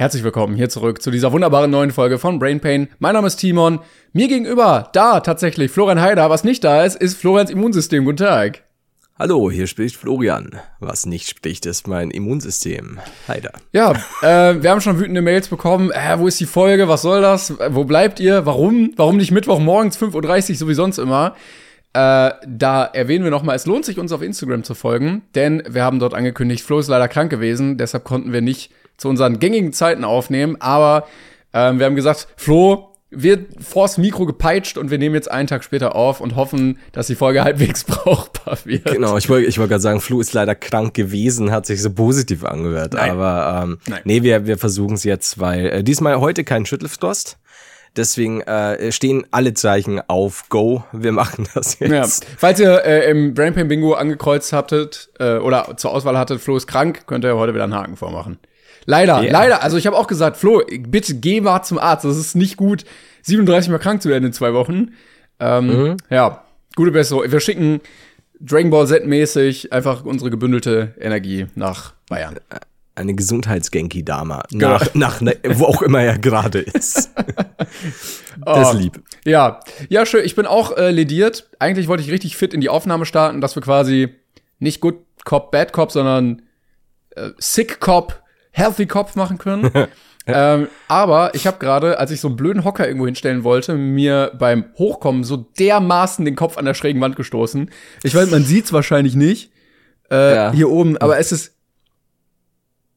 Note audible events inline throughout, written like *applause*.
Herzlich willkommen hier zurück zu dieser wunderbaren neuen Folge von Brain Pain. Mein Name ist Timon. Mir gegenüber, da tatsächlich, Florian Heider. Was nicht da ist, ist Florians Immunsystem. Guten Tag. Hallo, hier spricht Florian. Was nicht spricht, ist mein Immunsystem. Heider. Ja, äh, wir haben schon wütende Mails bekommen. Äh, wo ist die Folge? Was soll das? Wo bleibt ihr? Warum? Warum nicht Mittwochmorgens 5.30 Uhr, so wie sonst immer? Äh, da erwähnen wir nochmal, es lohnt sich, uns auf Instagram zu folgen, denn wir haben dort angekündigt, Flo ist leider krank gewesen, deshalb konnten wir nicht zu unseren gängigen Zeiten aufnehmen, aber ähm, wir haben gesagt, Flo wird vors Mikro gepeitscht und wir nehmen jetzt einen Tag später auf und hoffen, dass die Folge *laughs* halbwegs brauchbar wird. Genau, ich wollte ich wollte gerade sagen, Flo ist leider krank gewesen, hat sich so positiv angehört. Nein. Aber ähm, Nein. nee, wir, wir versuchen es jetzt, weil äh, diesmal heute kein Schüttelfrost. Deswegen äh, stehen alle Zeichen auf Go. Wir *laughs* machen das jetzt. Ja. Falls ihr äh, im Brainpain Bingo angekreuzt habtet äh, oder zur Auswahl hattet, Flo ist krank, könnt ihr heute wieder einen Haken vormachen. Leider, yeah. leider. Also ich habe auch gesagt, Flo, bitte geh mal zum Arzt. Das ist nicht gut, 37 Mal krank zu werden in zwei Wochen. Ähm, mhm. Ja, gute Besserung. Wir schicken Dragon Ball Z-mäßig einfach unsere gebündelte Energie nach Bayern. Eine Gesundheitsgenki-Dama. Genau. Nach, nach ne, wo auch immer er gerade ist. *laughs* das oh, lieb. Ja, ja, schön. Ich bin auch äh, lediert. Eigentlich wollte ich richtig fit in die Aufnahme starten, dass wir quasi nicht Good Cop, Bad Cop, sondern äh, Sick Cop, Healthy Kopf machen können. *laughs* ähm, aber ich habe gerade, als ich so einen blöden Hocker irgendwo hinstellen wollte, mir beim Hochkommen so dermaßen den Kopf an der schrägen Wand gestoßen. Ich weiß, man sieht's wahrscheinlich nicht äh, ja. hier oben, aber es ist.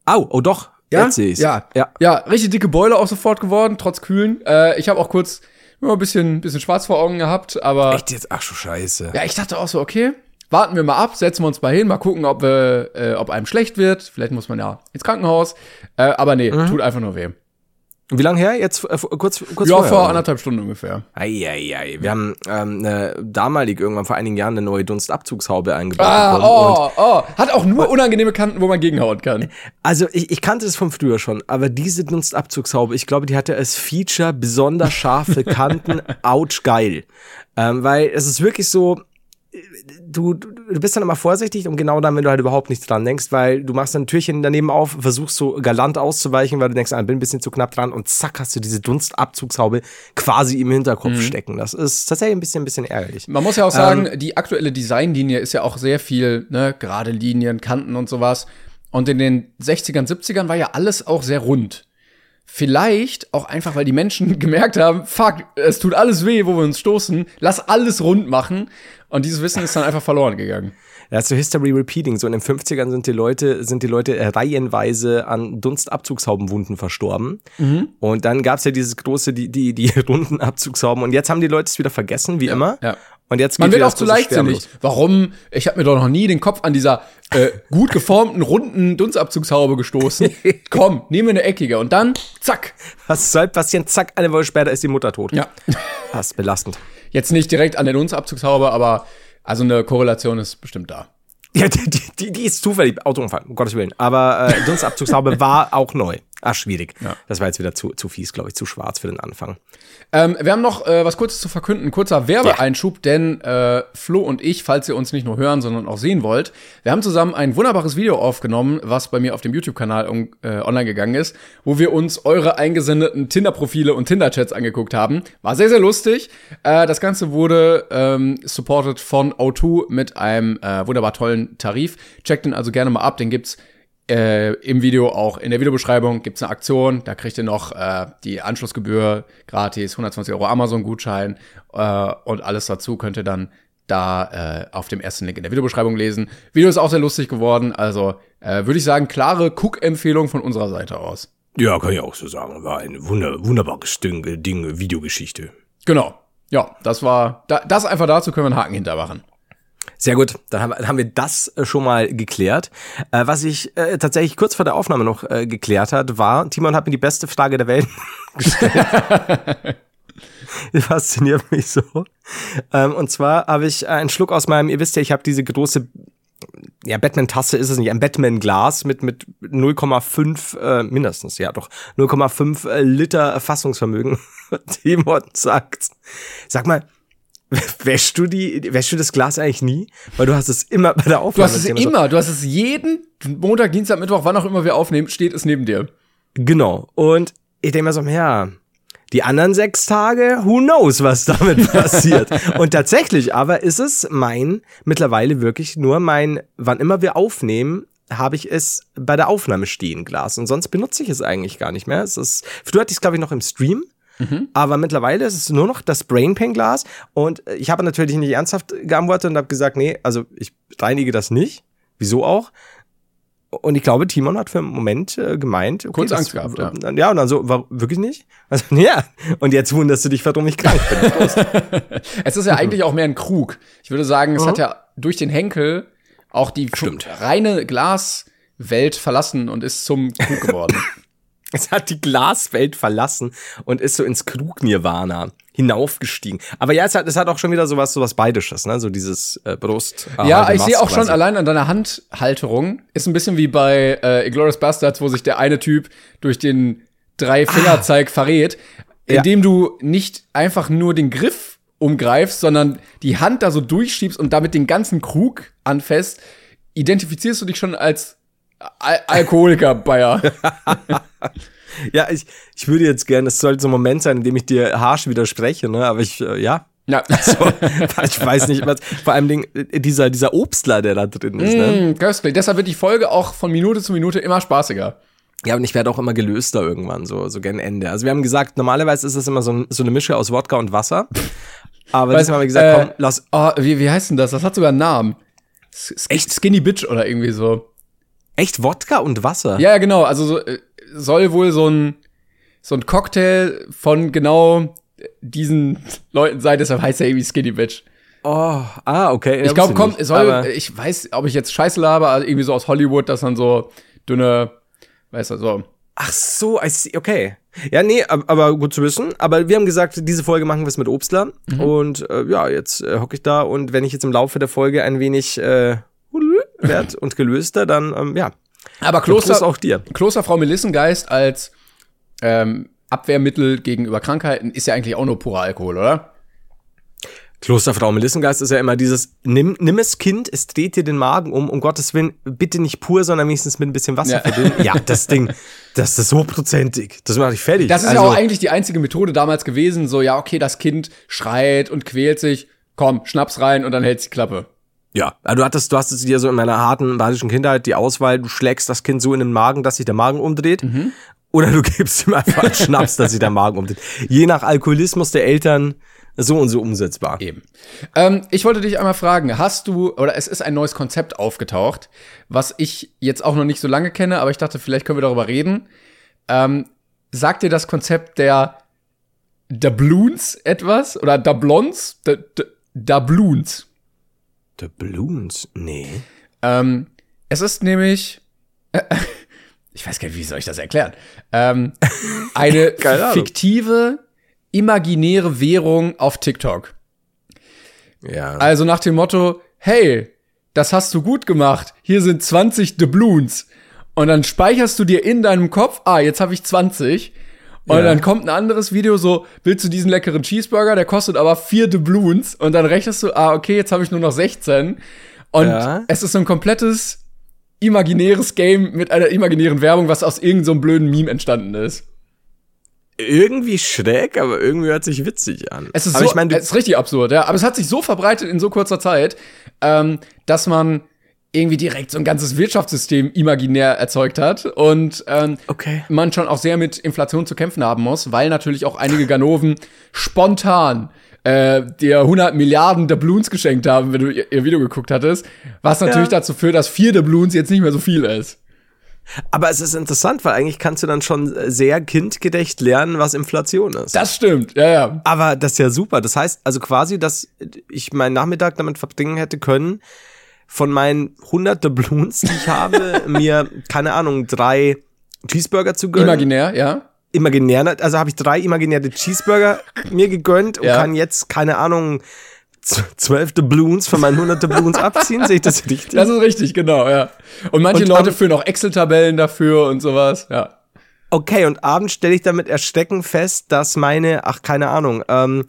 Au, oh doch. Ja, Jetzt ich's. ja, ja, ja, richtig dicke Beule auch sofort geworden, trotz Kühlen. Äh, ich habe auch kurz immer ein bisschen, bisschen schwarz vor Augen gehabt, aber. Echt jetzt? Ach du Scheiße. Ja, ich dachte auch so, okay, warten wir mal ab, setzen wir uns mal hin, mal gucken, ob, wir, äh, ob einem schlecht wird. Vielleicht muss man ja ins Krankenhaus. Äh, aber nee, mhm. tut einfach nur weh. Wie lange her? Jetzt äh, kurz, kurz Ja, vorher, vor anderthalb Stunden ungefähr. Eieiei. Wir haben ähm, äh, damalig irgendwann vor einigen Jahren eine neue Dunstabzugshaube eingebaut. Ah, oh, oh. Hat auch nur unangenehme Kanten, wo man gegenhauen kann. Also ich, ich kannte es von früher schon, aber diese Dunstabzugshaube, ich glaube, die hatte als Feature besonders scharfe Kanten. *laughs* Ouch, geil. Ähm, weil es ist wirklich so, du, du bist dann immer vorsichtig und genau dann, wenn du halt überhaupt nichts dran denkst, weil du machst dann ein Türchen daneben auf, versuchst so galant auszuweichen, weil du denkst, ah, bin ein bisschen zu knapp dran und zack, hast du diese Dunstabzugshaube quasi im Hinterkopf mhm. stecken. Das ist tatsächlich ein bisschen, ein bisschen ärgerlich. Man muss ja auch sagen, ähm, die aktuelle Designlinie ist ja auch sehr viel, ne, gerade Linien, Kanten und sowas. Und in den 60ern, 70ern war ja alles auch sehr rund. Vielleicht auch einfach, weil die Menschen *laughs* gemerkt haben, fuck, es tut alles weh, wo wir uns stoßen, lass alles rund machen. Und dieses Wissen ist dann einfach verloren gegangen. Ja, so History Repeating. So in den 50ern sind die Leute, sind die Leute reihenweise an Dunstabzugshaubenwunden verstorben. Mhm. Und dann gab's ja dieses große, die, die, die *laughs* runden Abzugshauben. Und jetzt haben die Leute es wieder vergessen, wie ja, immer. Ja. Und jetzt Man wird auch zu leichtsinnig. Warum? Ich habe mir doch noch nie den Kopf an dieser äh, gut geformten, runden Dunstabzugshaube gestoßen. *laughs* Komm, nehmen wir eine eckige. Und dann, zack. Was soll passieren? Zack, eine Woche später ist die Mutter tot. Ja. *laughs* Das ist belastend. Jetzt nicht direkt an der Dunstabzugshaube, aber also eine Korrelation ist bestimmt da. Ja, die, die, die ist zufällig, Autounfall, um Gottes Willen. Aber äh, Dunstabzugshaube *laughs* war auch neu. Ah, schwierig. Ja. Das war jetzt wieder zu, zu fies, glaube ich, zu schwarz für den Anfang. Ähm, wir haben noch äh, was Kurzes zu verkünden, kurzer Werbeeinschub, ja. denn äh, Flo und ich, falls ihr uns nicht nur hören, sondern auch sehen wollt, wir haben zusammen ein wunderbares Video aufgenommen, was bei mir auf dem YouTube-Kanal um, äh, online gegangen ist, wo wir uns eure eingesendeten Tinder-Profile und Tinder-Chats angeguckt haben. War sehr, sehr lustig. Äh, das Ganze wurde ähm, supported von O2 mit einem äh, wunderbar tollen Tarif. Checkt den also gerne mal ab, den gibt's äh, im Video auch in der Videobeschreibung gibt's eine Aktion. Da kriegt ihr noch äh, die Anschlussgebühr gratis, 120 Euro Amazon-Gutschein äh, und alles dazu könnt ihr dann da äh, auf dem ersten Link in der Videobeschreibung lesen. Video ist auch sehr lustig geworden. Also äh, würde ich sagen, klare Cook-Empfehlung von unserer Seite aus. Ja, kann ich auch so sagen. War ein wunder, wunderbares Ding, Ding, Videogeschichte. Genau. Ja, das war, da, das einfach dazu können wir einen Haken hintermachen. Sehr gut, dann haben, wir das äh, schon mal geklärt. Äh, was ich äh, tatsächlich kurz vor der Aufnahme noch äh, geklärt hat, war, Timon hat mir die beste Frage der Welt *laughs* gestellt. Fasziniert mich so. Ähm, und zwar habe ich einen Schluck aus meinem, ihr wisst ja, ich habe diese große ja, Batman-Tasse ist es nicht, ein Batman-Glas mit, mit 0,5, äh, mindestens, ja doch, 0,5 äh, Liter Fassungsvermögen. *laughs* Timon sagt, sag mal, *laughs* wäschst du die, wäschst du das Glas eigentlich nie? Weil du hast es immer bei der Aufnahme. Du hast es immer, du hast es jeden Montag, Dienstag, Mittwoch, wann auch immer wir aufnehmen, steht es neben dir. Genau. Und ich denke mir so, ja, die anderen sechs Tage, who knows, was damit *laughs* passiert. und tatsächlich aber ist es mein, mittlerweile wirklich nur mein, wann immer wir aufnehmen, habe ich es bei der Aufnahme stehen, Glas. Und sonst benutze ich es eigentlich gar nicht mehr. Es ist, früher hatte ich es, glaube ich, noch im Stream. Mhm. Aber mittlerweile ist es nur noch das Brain Pain Glas. Und ich habe natürlich nicht ernsthaft geantwortet und habe gesagt, nee, also ich reinige das nicht. Wieso auch? Und ich glaube, Timon hat für einen Moment äh, gemeint, okay, kurz Angst gehabt, ja. Ja, und dann so, war wirklich nicht? Also, *laughs* ja. Und jetzt wunderst du dich, warum ich krank bin. *laughs* es ist ja eigentlich auch mehr ein Krug. Ich würde sagen, es mhm. hat ja durch den Henkel auch die Stimmt. reine Glaswelt verlassen und ist zum Krug geworden. *laughs* es hat die Glaswelt verlassen und ist so ins Krug-Nirvana hinaufgestiegen. Aber ja, es hat, es hat auch schon wieder sowas, sowas Beidisches, ne? So dieses äh, Brust. Äh, ja, ich sehe auch quasi. schon allein an deiner Handhalterung. Ist ein bisschen wie bei äh, Inglourious Bastards, wo sich der eine Typ durch den drei Fingerzeig ah. verrät, indem ja. du nicht einfach nur den Griff umgreifst, sondern die Hand da so durchschiebst und damit den ganzen Krug anfasst, identifizierst du dich schon als Al Alkoholiker, Bayer. *laughs* Ja, ich, ich würde jetzt gerne, es sollte so ein Moment sein, in dem ich dir harsch widerspreche, ne? Aber ich, äh, ja. Ja. *laughs* So, ich weiß nicht, was, vor allem äh, dieser, dieser Obstler, der da drin ist, ne? Mm, köstlich. Deshalb wird die Folge auch von Minute zu Minute immer spaßiger. Ja, und ich werde auch immer gelöster irgendwann, so, so gern Ende. Also wir haben gesagt, normalerweise ist es immer so, so eine Mische aus Wodka und Wasser. Aber diesmal haben wir gesagt, äh, komm, lass. Oh, wie, wie heißt denn das? Das hat sogar einen Namen. S Echt Skinny Bitch oder irgendwie so. Echt Wodka und Wasser? Ja, genau. Also so, äh, soll wohl so ein, so ein Cocktail von genau diesen Leuten sein, deshalb heißt er irgendwie Skinny Bitch. Oh, ah, okay. Ich glaube, kommt, soll, ich weiß, ob ich jetzt Scheiße laber, also irgendwie so aus Hollywood, dass dann so dünne, weißt du, so. Ach so, I see, okay. Ja, nee, aber gut zu wissen. Aber wir haben gesagt, diese Folge machen wir es mit Obstler. Mhm. Und äh, ja, jetzt äh, hocke ich da und wenn ich jetzt im Laufe der Folge ein wenig äh, werd *laughs* und gelöster, dann ähm, ja, aber Kloster, auch dir. Klosterfrau Melissengeist als ähm, Abwehrmittel gegenüber Krankheiten ist ja eigentlich auch nur purer Alkohol, oder? Klosterfrau Melissengeist ist ja immer dieses, nimm, nimm es Kind, es dreht dir den Magen um, um Gottes Willen, bitte nicht pur, sondern wenigstens mit ein bisschen Wasser ja. verdünnen. *laughs* Ja, das Ding, das ist hochprozentig. Das mache ich fertig. Das ist also, ja auch eigentlich die einzige Methode damals gewesen, so, ja, okay, das Kind schreit und quält sich, komm, Schnaps rein und dann hält's die Klappe. Ja, also du hattest, du hast es dir so in meiner harten badischen Kindheit die Auswahl, du schlägst das Kind so in den Magen, dass sich der Magen umdreht. Mhm. Oder du *laughs* gibst ihm einfach einen Schnaps, dass sich der Magen umdreht. Je nach Alkoholismus der Eltern so und so umsetzbar. Eben. Ähm, ich wollte dich einmal fragen, hast du, oder es ist ein neues Konzept aufgetaucht, was ich jetzt auch noch nicht so lange kenne, aber ich dachte, vielleicht können wir darüber reden. Ähm, sagt dir das Konzept der Doubloons etwas? Oder Doublons? Doubloons? The Balloons? Nee. Ähm, es ist nämlich, äh, *laughs* ich weiß gar nicht, wie soll ich das erklären? Ähm, *laughs* eine fiktive, imaginäre Währung auf TikTok. Ja. Also nach dem Motto, hey, das hast du gut gemacht. Hier sind 20 Doubloons. Und dann speicherst du dir in deinem Kopf, ah, jetzt habe ich 20. Und ja. dann kommt ein anderes Video so, willst du diesen leckeren Cheeseburger? Der kostet aber vier Doubloons. Und dann rechnest du, ah, okay, jetzt habe ich nur noch 16. Und ja. es ist so ein komplettes imaginäres Game mit einer imaginären Werbung, was aus irgendeinem so blöden Meme entstanden ist. Irgendwie schräg, aber irgendwie hört sich witzig an. Es ist, so, ich mein, es ist richtig absurd, ja. Aber es hat sich so verbreitet in so kurzer Zeit, ähm, dass man irgendwie direkt so ein ganzes Wirtschaftssystem imaginär erzeugt hat und ähm, Okay. man schon auch sehr mit Inflation zu kämpfen haben muss, weil natürlich auch einige Ganoven spontan äh, dir 100 Milliarden Doubloons geschenkt haben, wenn du ihr, ihr Video geguckt hattest, was natürlich Ja. dazu führt, dass vier Doubloons jetzt nicht mehr so viel ist. Aber es ist interessant, weil eigentlich kannst du dann schon sehr kindgerecht lernen, was Inflation ist. Das stimmt, ja, ja. Aber das ist ja super. Das heißt also quasi, dass ich meinen Nachmittag damit verbringen hätte können, von meinen 100 Doubloons, die ich habe, *laughs* mir, keine Ahnung, drei Cheeseburger zu gönnen. Imaginär, ja. Imaginär, also habe ich drei imaginäre Cheeseburger mir gegönnt und Ja. kann jetzt, keine Ahnung, zwölf Doubloons von meinen 100 Doubloons abziehen. Sehe ich das richtig? Das ist richtig, genau, ja. Und manche Und Leute führen auch Excel-Tabellen dafür und sowas, ja. Okay, und abends stelle ich damit erschrecken fest, dass meine, ach, keine Ahnung, ähm,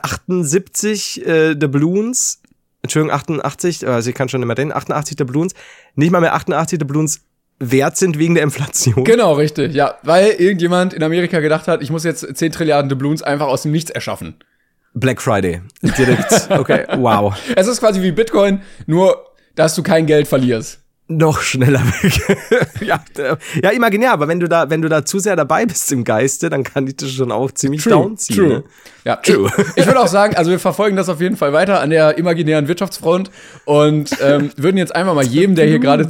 78 äh, Doubloons, Entschuldigung, 88, also ich kann schon nicht mehr reden, 88 Doubloons, nicht mal mehr 88 Doubloons wert sind wegen der Inflation. Genau, richtig, ja. Weil irgendjemand in Amerika gedacht hat, ich muss jetzt 10 Trilliarden Doubloons einfach aus dem Nichts erschaffen. Black Friday. Direkt. Okay, *laughs* wow. Es ist quasi wie Bitcoin, nur dass du kein Geld verlierst. Noch schneller weg. *laughs* ja, äh, ja, imaginär, aber wenn du da, wenn du da zu sehr dabei bist im Geiste, dann kann ich das schon auch ziemlich downziehen. true. Ne? Ja, True. Ich, ich würde auch sagen, also wir verfolgen das auf jeden Fall weiter an der imaginären Wirtschaftsfront und ähm, würden jetzt einfach mal jedem, der hier gerade *laughs*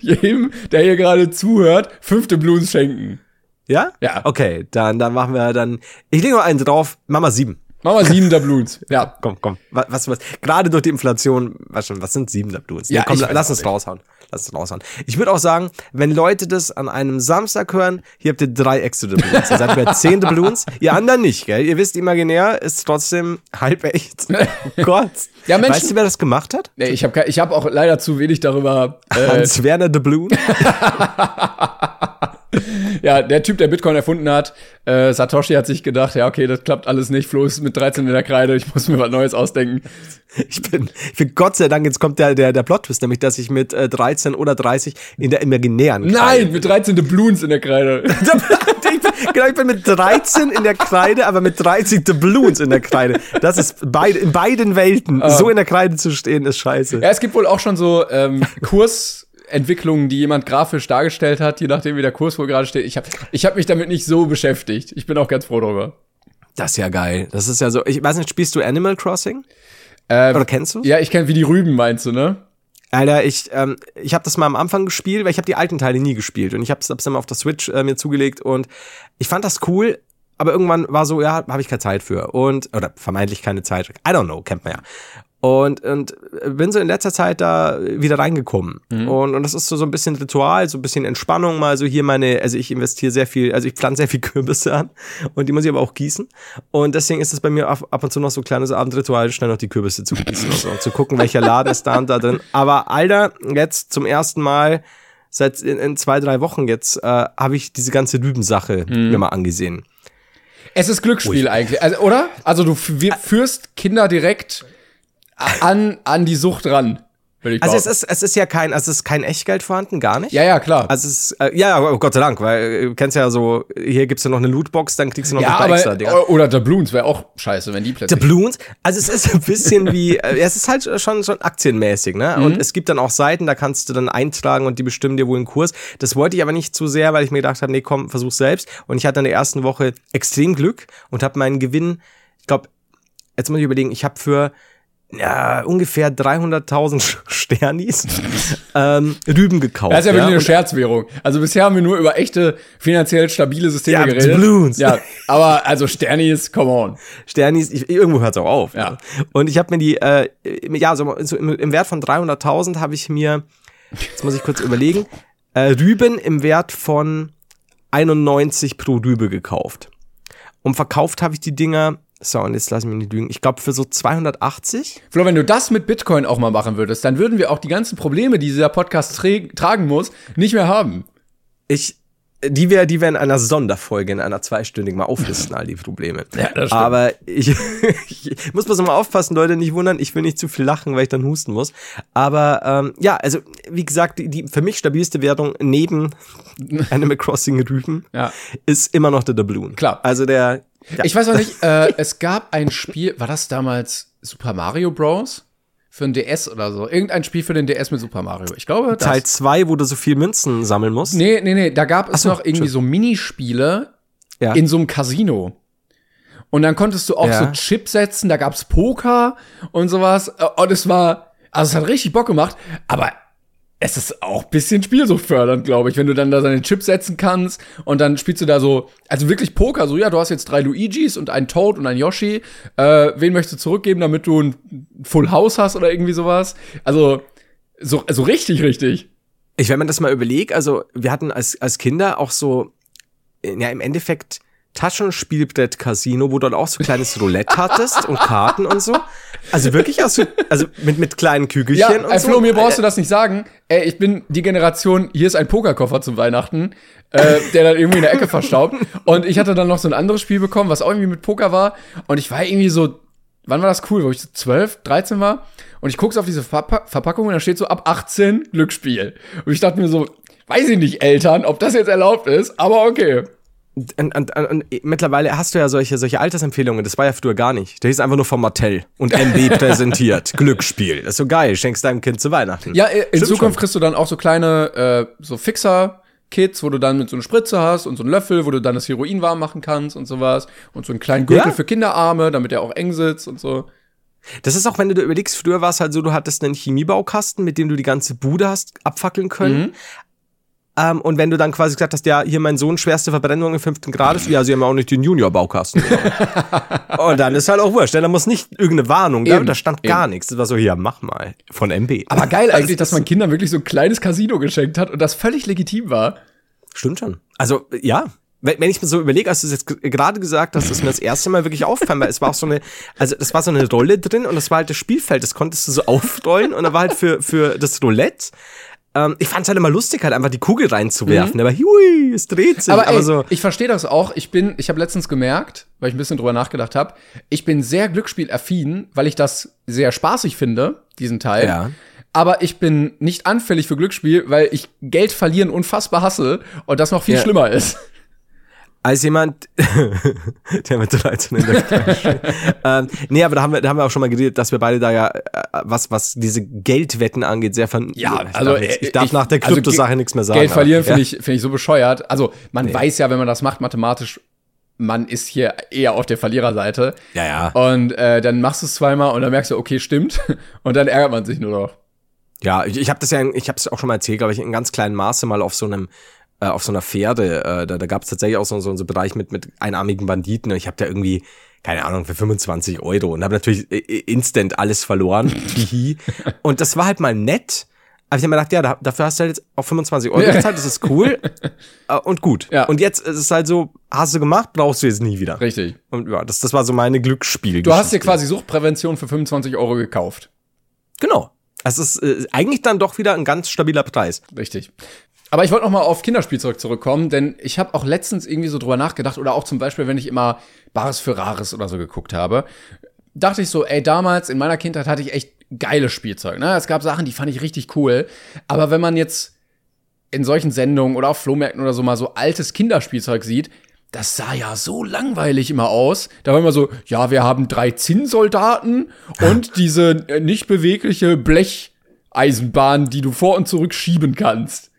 jedem, der hier gerade zuhört, fünfte Blues schenken. Ja? Ja. Okay, dann, dann machen wir dann. Ich lege noch einen drauf, mach mal sieben. Machen wir sieben Doubloons. *laughs* Ja. Komm, komm. Was, was, gerade durch die Inflation, was schon, was sind sieben Doubloons? Ja, Nee, komm, lass uns nicht. raushauen. Lass uns raushauen. Ich würde auch sagen, wenn Leute das an einem Samstag hören, hier habt ihr drei extra Doubloons. Ihr seid bei *laughs* zehn Doubloons. Ihr anderen nicht, gell? Ihr wisst, imaginär ist trotzdem halb echt. *laughs* Oh Gott. Ja, Menschen- Weißt du, wer das gemacht hat? Nee, ich habe ich hab auch leider zu wenig darüber. Äh, Hans-Werner Doubloon. Ja, der Typ, der Bitcoin erfunden hat, äh, Satoshi hat sich gedacht, ja, okay, das klappt alles nicht. Flo ist mit 13 in der Kreide, ich muss mir was Neues ausdenken. Ich bin, ich bin Gott sei Dank, jetzt kommt der, der, der Plot-Twist, nämlich, dass ich mit äh, 13 oder 30 in der imaginären Nein, mit 13 Doubloons in der Kreide. *laughs* ich bin, genau, ich bin mit 13 in der Kreide, aber mit 30 Doubloons in der Kreide. Das ist beide, in beiden Welten. So in der Kreide zu stehen, ist scheiße. Ja, es gibt wohl auch schon so ähm, Kursentwicklungen, die jemand grafisch dargestellt hat, je nachdem, wie der Kurs wohl gerade steht. Ich habe ich hab mich damit nicht so beschäftigt. Ich bin auch ganz froh darüber. Das ist ja geil. Das ist ja so. Ich weiß nicht, spielst du Animal Crossing? Äh, Oder kennst du? ja, ich kenne wie die Rüben, meinst du, ne? Alter, ich, ähm, ich habe das mal am Anfang gespielt, weil ich habe die alten Teile nie gespielt und ich habe es mal auf der Switch äh, mir zugelegt und ich fand das cool, aber irgendwann war so, ja, habe ich keine Zeit für und oder vermeintlich keine Zeit. I don't know, kennt man ja. Und, und bin so in letzter Zeit da wieder reingekommen. Und, und das ist so, so ein bisschen Ritual, so ein bisschen Entspannung, mal so hier meine, also ich investiere sehr viel, also ich pflanze sehr viel *laughs* Kürbisse an und die muss ich aber auch gießen. Und deswegen ist es bei mir ab, ab und zu noch so ein kleines Abendritual, schnell noch die Kürbisse zu gießen und so, und zu gucken, welcher Laden ist da und da drin. Aber Alter, jetzt zum ersten Mal seit in, in zwei, drei Wochen jetzt äh, habe ich diese ganze Rübensache mir mal angesehen. Es ist Glücksspiel eigentlich, also, oder? Also du führst Kinder direkt an, an die Sucht ran, würde ich Also es ist, es ist ja kein, also es ist kein Echtgeld vorhanden, gar nicht. ja, ja, klar. Also es ist, äh, ja, oh Gott sei Dank, weil äh, du kennst ja so, hier gibt's ja noch eine Lootbox, dann kriegst du noch ja, ein paar extra Dinger. oder Doubloons wäre auch scheiße, wenn die plötzlich. Doubloons, also es ist ein bisschen wie, äh, es ist halt schon, schon aktienmäßig, ne? Mhm. Und es gibt dann auch Seiten, da kannst du dann eintragen und die bestimmen dir wohl einen Kurs. Das wollte ich aber nicht zu sehr, weil ich mir gedacht habe, nee, komm, versuch's selbst. Und ich hatte in der ersten Woche extrem Glück und habe meinen Gewinn, ich glaube, jetzt muss ich überlegen, ich habe für ja, ungefähr 300.000 Sternis *laughs* ähm, Rüben gekauft. Das ist ja wirklich eine Und Scherzwährung. Also bisher haben wir nur über echte finanziell stabile Systeme Ja, geredet. Doubloons. Ja, aber also Sternis, come on. Sternis, ich, irgendwo hört's auch auf. Ja. Ne? Und ich habe mir die, äh, ja, so, so im, im Wert von 300.000 habe ich mir, jetzt muss ich kurz überlegen, äh, Rüben im Wert von 91 pro Rübe gekauft. Und verkauft habe ich die Dinger, so, und jetzt lass mich nicht lügen, ich glaube für so 280. Flo, wenn du das mit Bitcoin auch mal machen würdest, dann würden wir auch die ganzen Probleme, die dieser Podcast tra tragen muss, nicht mehr haben. Ich, die wir, die wir in einer Sonderfolge, in einer zweistündigen mal auflisten, all die Probleme. *laughs* Ja, das stimmt. Aber ich, *laughs* ich muss bloß mal aufpassen, Leute, nicht wundern, ich will nicht zu viel lachen, weil ich dann husten muss. Aber ähm, ja, also wie gesagt, die, die für mich stabilste Wertung neben *laughs* Animal Crossing Rüben Ja. ist immer noch der Doubloon. Klar. Also der, ja, Ich weiß noch nicht, äh, es gab ein Spiel, war das damals Super Mario Bros? für ein DS oder so. Irgendein Spiel für den DS mit Super Mario. Ich glaube, das. Teil 2, wo du so viel Münzen sammeln musst. Nee, nee, nee, da gab es so, noch irgendwie so Minispiele Ja. in so einem Casino. Und dann konntest du auch Ja. so Chips setzen, da gab's Poker und sowas. Und es war, also es hat richtig Bock gemacht, aber es ist auch bisschen spielsuchtfördernd, glaube ich, wenn du dann da deine Chips setzen kannst und dann spielst du da so, also wirklich Poker, so ja, du hast jetzt drei Luigis und einen Toad und einen Yoshi. Äh, wen möchtest du zurückgeben, damit du ein Full House hast oder irgendwie sowas? Also, so, so richtig, richtig. Ich, wenn man das mal überlegt, also wir hatten als, als Kinder auch so, ja, im Endeffekt Taschenspielbrett-Casino, wo du dann auch so kleines Roulette hattest und Karten und so. Also wirklich auch so, also mit, mit kleinen Kügelchen Ja, und äh, so. Flo, mir brauchst du das nicht sagen. Ey, ich bin die Generation, hier ist ein Pokerkoffer zum Weihnachten, äh, der dann irgendwie in der Ecke verstaubt. Und ich hatte dann noch so ein anderes Spiel bekommen, was auch irgendwie mit Poker war. Und ich war irgendwie so, wann war das cool, wo ich so 12, 13 war? Und ich guck's auf diese Verpa Verpackung und da steht so ab 18 Glücksspiel. Und ich dachte mir so, weiß ich nicht, Eltern, ob das jetzt erlaubt ist, aber okay. Und, und, und, und mittlerweile hast du ja solche, solche Altersempfehlungen, das war ja früher gar nicht. Der hieß einfach nur von Mattel und MB *laughs* präsentiert. Glücksspiel. Das ist so geil, schenkst deinem Kind zu Weihnachten. Ja, in Stimmt Zukunft schon. kriegst du dann auch so kleine, äh, so Fixer-Kits, wo du dann mit so einer Spritze hast und so einen Löffel, wo du dann das Heroin warm machen kannst und sowas. Und so einen kleinen Gürtel Ja. für Kinderarme, damit er auch eng sitzt und so. Das ist auch, wenn du dir überlegst, früher war es halt so, du hattest einen Chemiebaukasten, mit dem du die ganze Bude hast abfackeln können. Mhm. Ähm, und wenn du dann quasi gesagt hast, ja, hier mein Sohn, schwerste Verbrennung im fünften Grades, ja, sie haben auch nicht den Junior-Baukasten. *laughs* und dann ist halt auch wurscht, denn da muss nicht irgendeine Warnung Eben, da stand gar nichts. Das war so, hier, mach mal, von MB. Aber geil *laughs* eigentlich, das dass man Kindern wirklich so ein kleines Casino geschenkt hat und das völlig legitim war. Stimmt schon. Also, ja. Wenn ich mir so überlege, als du es jetzt gerade gesagt hast, ist mir das erste Mal wirklich aufgefallen, weil es war auch so eine, also es war so eine Rolle drin und das war halt das Spielfeld, das konntest du so *laughs* aufrollen und da war halt für, für das Roulette. Ähm, ich fand es halt immer lustig, halt einfach die Kugel reinzuwerfen. Aber hui, es dreht sich. Mhm. Aber, ey, so. ich verstehe das auch. Ich bin, ich habe letztens gemerkt, weil ich ein bisschen drüber nachgedacht habe, ich bin sehr glücksspielaffin, weil ich das sehr spaßig finde, diesen Teil. Ja. Aber ich bin nicht anfällig für Glücksspiel, weil ich Geld verlieren unfassbar hasse und das noch viel Ja. schlimmer ist. Als jemand, *laughs* der mit 13 in der Klasse. *laughs* ähm, nee, aber da haben wir, da haben wir auch schon mal geredet, dass wir beide da ja, äh, was, was diese Geldwetten angeht, sehr von, Ja, ich also darf, jetzt- ich darf ich- nach der also Kryptosache Ge- nichts mehr sagen. Geld verlieren finde ja. ich, finde ich so bescheuert. Also man weiß ja, wenn man das macht mathematisch, man ist hier eher auf der Verliererseite. Ja, ja. Und äh, dann machst du es zweimal und dann merkst du, okay, stimmt. *laughs* Und dann ärgert man sich nur noch. Ja, ich, ich habe das ja, ich habe es auch schon mal erzählt, glaube ich, in ganz kleinem Maße mal auf so einem, äh, auf so einer Pferde. Äh, da da gab es tatsächlich auch so, so, so einen Bereich mit mit einarmigen Banditen. Und ich habe da irgendwie keine Ahnung für 25 Euro und habe natürlich äh, äh, instant alles verloren. *laughs* Und das war halt mal nett. Aber ich habe mir gedacht, ja, da, dafür hast du halt jetzt auch 25 Euro gezahlt, das ist cool *laughs* äh, und gut. Ja. Und jetzt ist es halt so, hast du gemacht, brauchst du jetzt nie wieder. Richtig. Und ja, das, das war so meine Glücksspiel. Du hast dir quasi Suchtprävention für 25 Euro gekauft. Genau. Es ist äh, eigentlich dann doch wieder ein ganz stabiler Preis. Richtig. Aber ich wollte noch mal auf Kinderspielzeug zurückkommen, denn ich habe auch letztens irgendwie so drüber nachgedacht oder auch zum Beispiel, wenn ich immer Bares für Rares oder so geguckt habe, dachte ich so, ey, damals in meiner Kindheit hatte ich echt geiles Spielzeug. Ne? Es gab Sachen, die fand ich richtig cool. Aber wenn man jetzt in solchen Sendungen oder auf Flohmärkten oder so mal so altes Kinderspielzeug sieht, das sah ja so langweilig immer aus. Da war immer so, ja, wir haben drei Zinnsoldaten und diese äh, nicht bewegliche Blecheisenbahn, die du vor und zurück schieben kannst.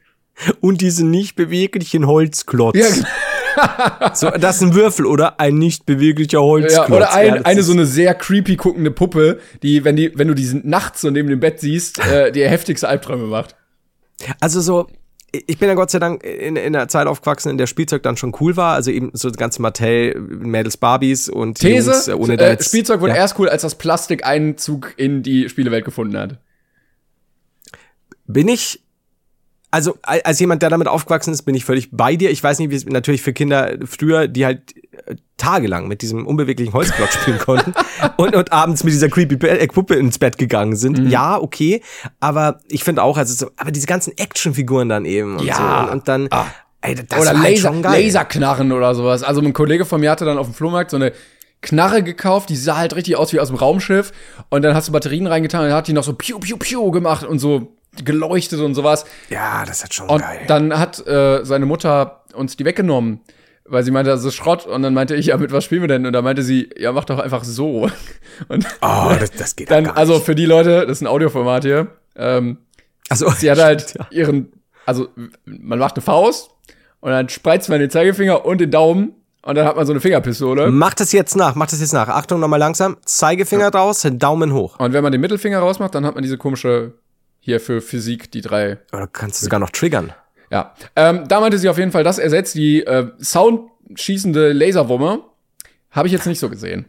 Und diese nicht beweglichen Holzklotz. Ja, *laughs* So, das ist ein Würfel, oder? Ein nicht beweglicher Holzklotz. Ja, oder ein, das eine so eine sehr creepy guckende Puppe, die, wenn die, wenn du die nachts so neben dem Bett siehst, äh, dir heftigste Albträume macht. Also so, ich bin ja Gott sei Dank in, in der Zeit aufgewachsen, in der Spielzeug dann schon cool war. Also eben so das ganze Mattel, Mädels, Barbies und These, Jungs, äh, ohne äh, jetzt, Spielzeug wurde ja. erst cool, als das Plastik Einzug in die Spielewelt gefunden hat. Bin ich, also al- als jemand, der damit aufgewachsen ist, bin ich völlig bei dir. Ich weiß nicht, wie es natürlich für Kinder früher, die halt äh, tagelang mit diesem unbeweglichen Holzklotz spielen *laughs* konnten und, und abends mit dieser creepy äh, Puppe ins Bett gegangen sind. Mhm. Ja, okay, aber ich finde auch, also so, aber diese ganzen Actionfiguren dann eben und Ja. so und, und dann, Ah. ey, das oder war halt Laser, geil. Laserknarren oder sowas. Also ein Kollege von mir hatte dann auf dem Flohmarkt so eine Knarre gekauft, die sah halt richtig aus wie aus dem Raumschiff. Und dann hast du Batterien reingetan und dann hat die noch so piu, piu, piu gemacht und so geleuchtet und sowas. Ja, das hat schon Und geil. dann hat äh, seine Mutter uns die weggenommen, weil sie meinte, das ist Schrott. Und dann meinte ich, ja, mit was spielen wir denn? Und da meinte sie, ja, mach doch einfach so. *laughs* Und Oh, *laughs* das, das geht dann, gar also nicht. für die Leute, das ist ein Audioformat hier. Ähm, Also, sie hat halt *laughs* ja. ihren, also man macht eine Faust und dann spreizt man den Zeigefinger und den Daumen und dann hat man so eine Fingerpistole. Mach das jetzt nach, mach das jetzt nach. Achtung, nochmal langsam. Zeigefinger raus, Daumen hoch. Und wenn man den Mittelfinger rausmacht, dann hat man diese komische, hier für Physik, die drei Oder kannst du sogar noch triggern. Ja, ähm, da meinte sie auf jeden Fall, das ersetzt die äh, soundschießende Laserwumme. Habe ich jetzt nicht so gesehen.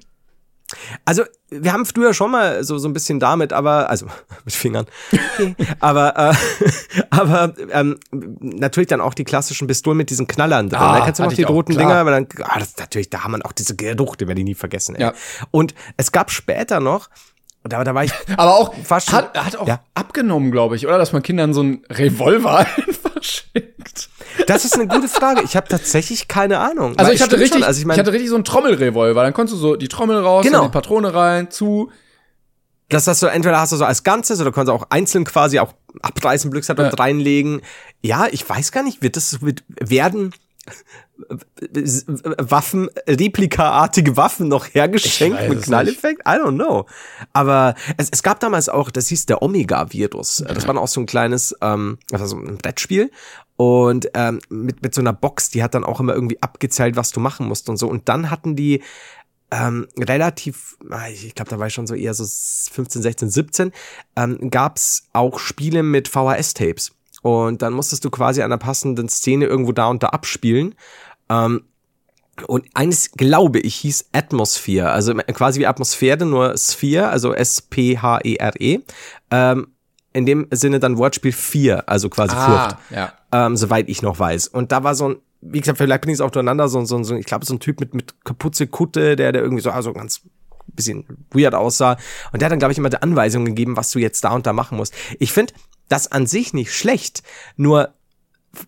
Also, wir haben früher schon mal so, so ein bisschen damit, aber, also *laughs* mit Fingern. *laughs* aber, äh, *laughs* aber ähm, natürlich dann auch die klassischen Pistolen mit diesen Knallern drin. Ah, da kennst du noch die roten. Dinger, aber dann, ah, das, natürlich, da haben wir auch diese Geruch, die werde ich nie vergessen. Ey. Ja. Und es gab später noch, da, da war ich *laughs* Aber auch, Fast schon- hat, hat auch Ja. abgenommen, glaube ich, oder? Dass man Kindern so einen Revolver *laughs* einfach schenkt. Das ist eine gute Frage. Ich habe tatsächlich keine Ahnung. Also Weil ich hatte richtig, schon, also ich ich, meine, hatte richtig so einen Trommelrevolver. Dann konntest du so die Trommel raus, Genau. die Patrone rein, zu. das hast du entweder hast du so als Ganzes oder kannst du auch einzeln quasi auch abreißen, Glückshand Ja. und reinlegen. Ja, ich weiß gar nicht, wird das wird, werden Waffen, Replikaartige Waffen noch hergeschenkt mit Knalleffekt? I don't know. Aber es, es gab damals auch, das hieß der Omega-Virus. Das war auch so ein kleines, ähm, also ein Brettspiel. Und ähm, mit, mit so einer Box, die hat dann auch immer irgendwie abgezählt, was du machen musst und so. Und dann hatten die ähm, relativ, ah, ich glaube, da war ich schon so eher so 15, 16, 17, ähm, gab's auch Spiele mit VHS-Tapes. Und dann musstest du quasi an einer passenden Szene irgendwo da und da abspielen. Ähm, und eines, glaube ich, hieß Atmosphere, also quasi wie Atmosphäre, nur Sphere, also S-P-H-E-R-E. Ähm, in dem Sinne dann Wortspiel 4, also quasi Furcht ja. ähm, soweit ich noch weiß. Und da war so ein, wie gesagt, vielleicht bin ich es auch durcheinander, so, so, so ich glaube, so ein Typ mit, mit Kapuze, Kutte, der, der irgendwie so, also ganz bisschen weird aussah. Und der hat dann, glaube ich, immer die Anweisungen gegeben, was du jetzt da und da machen musst. Ich finde das an sich nicht schlecht, nur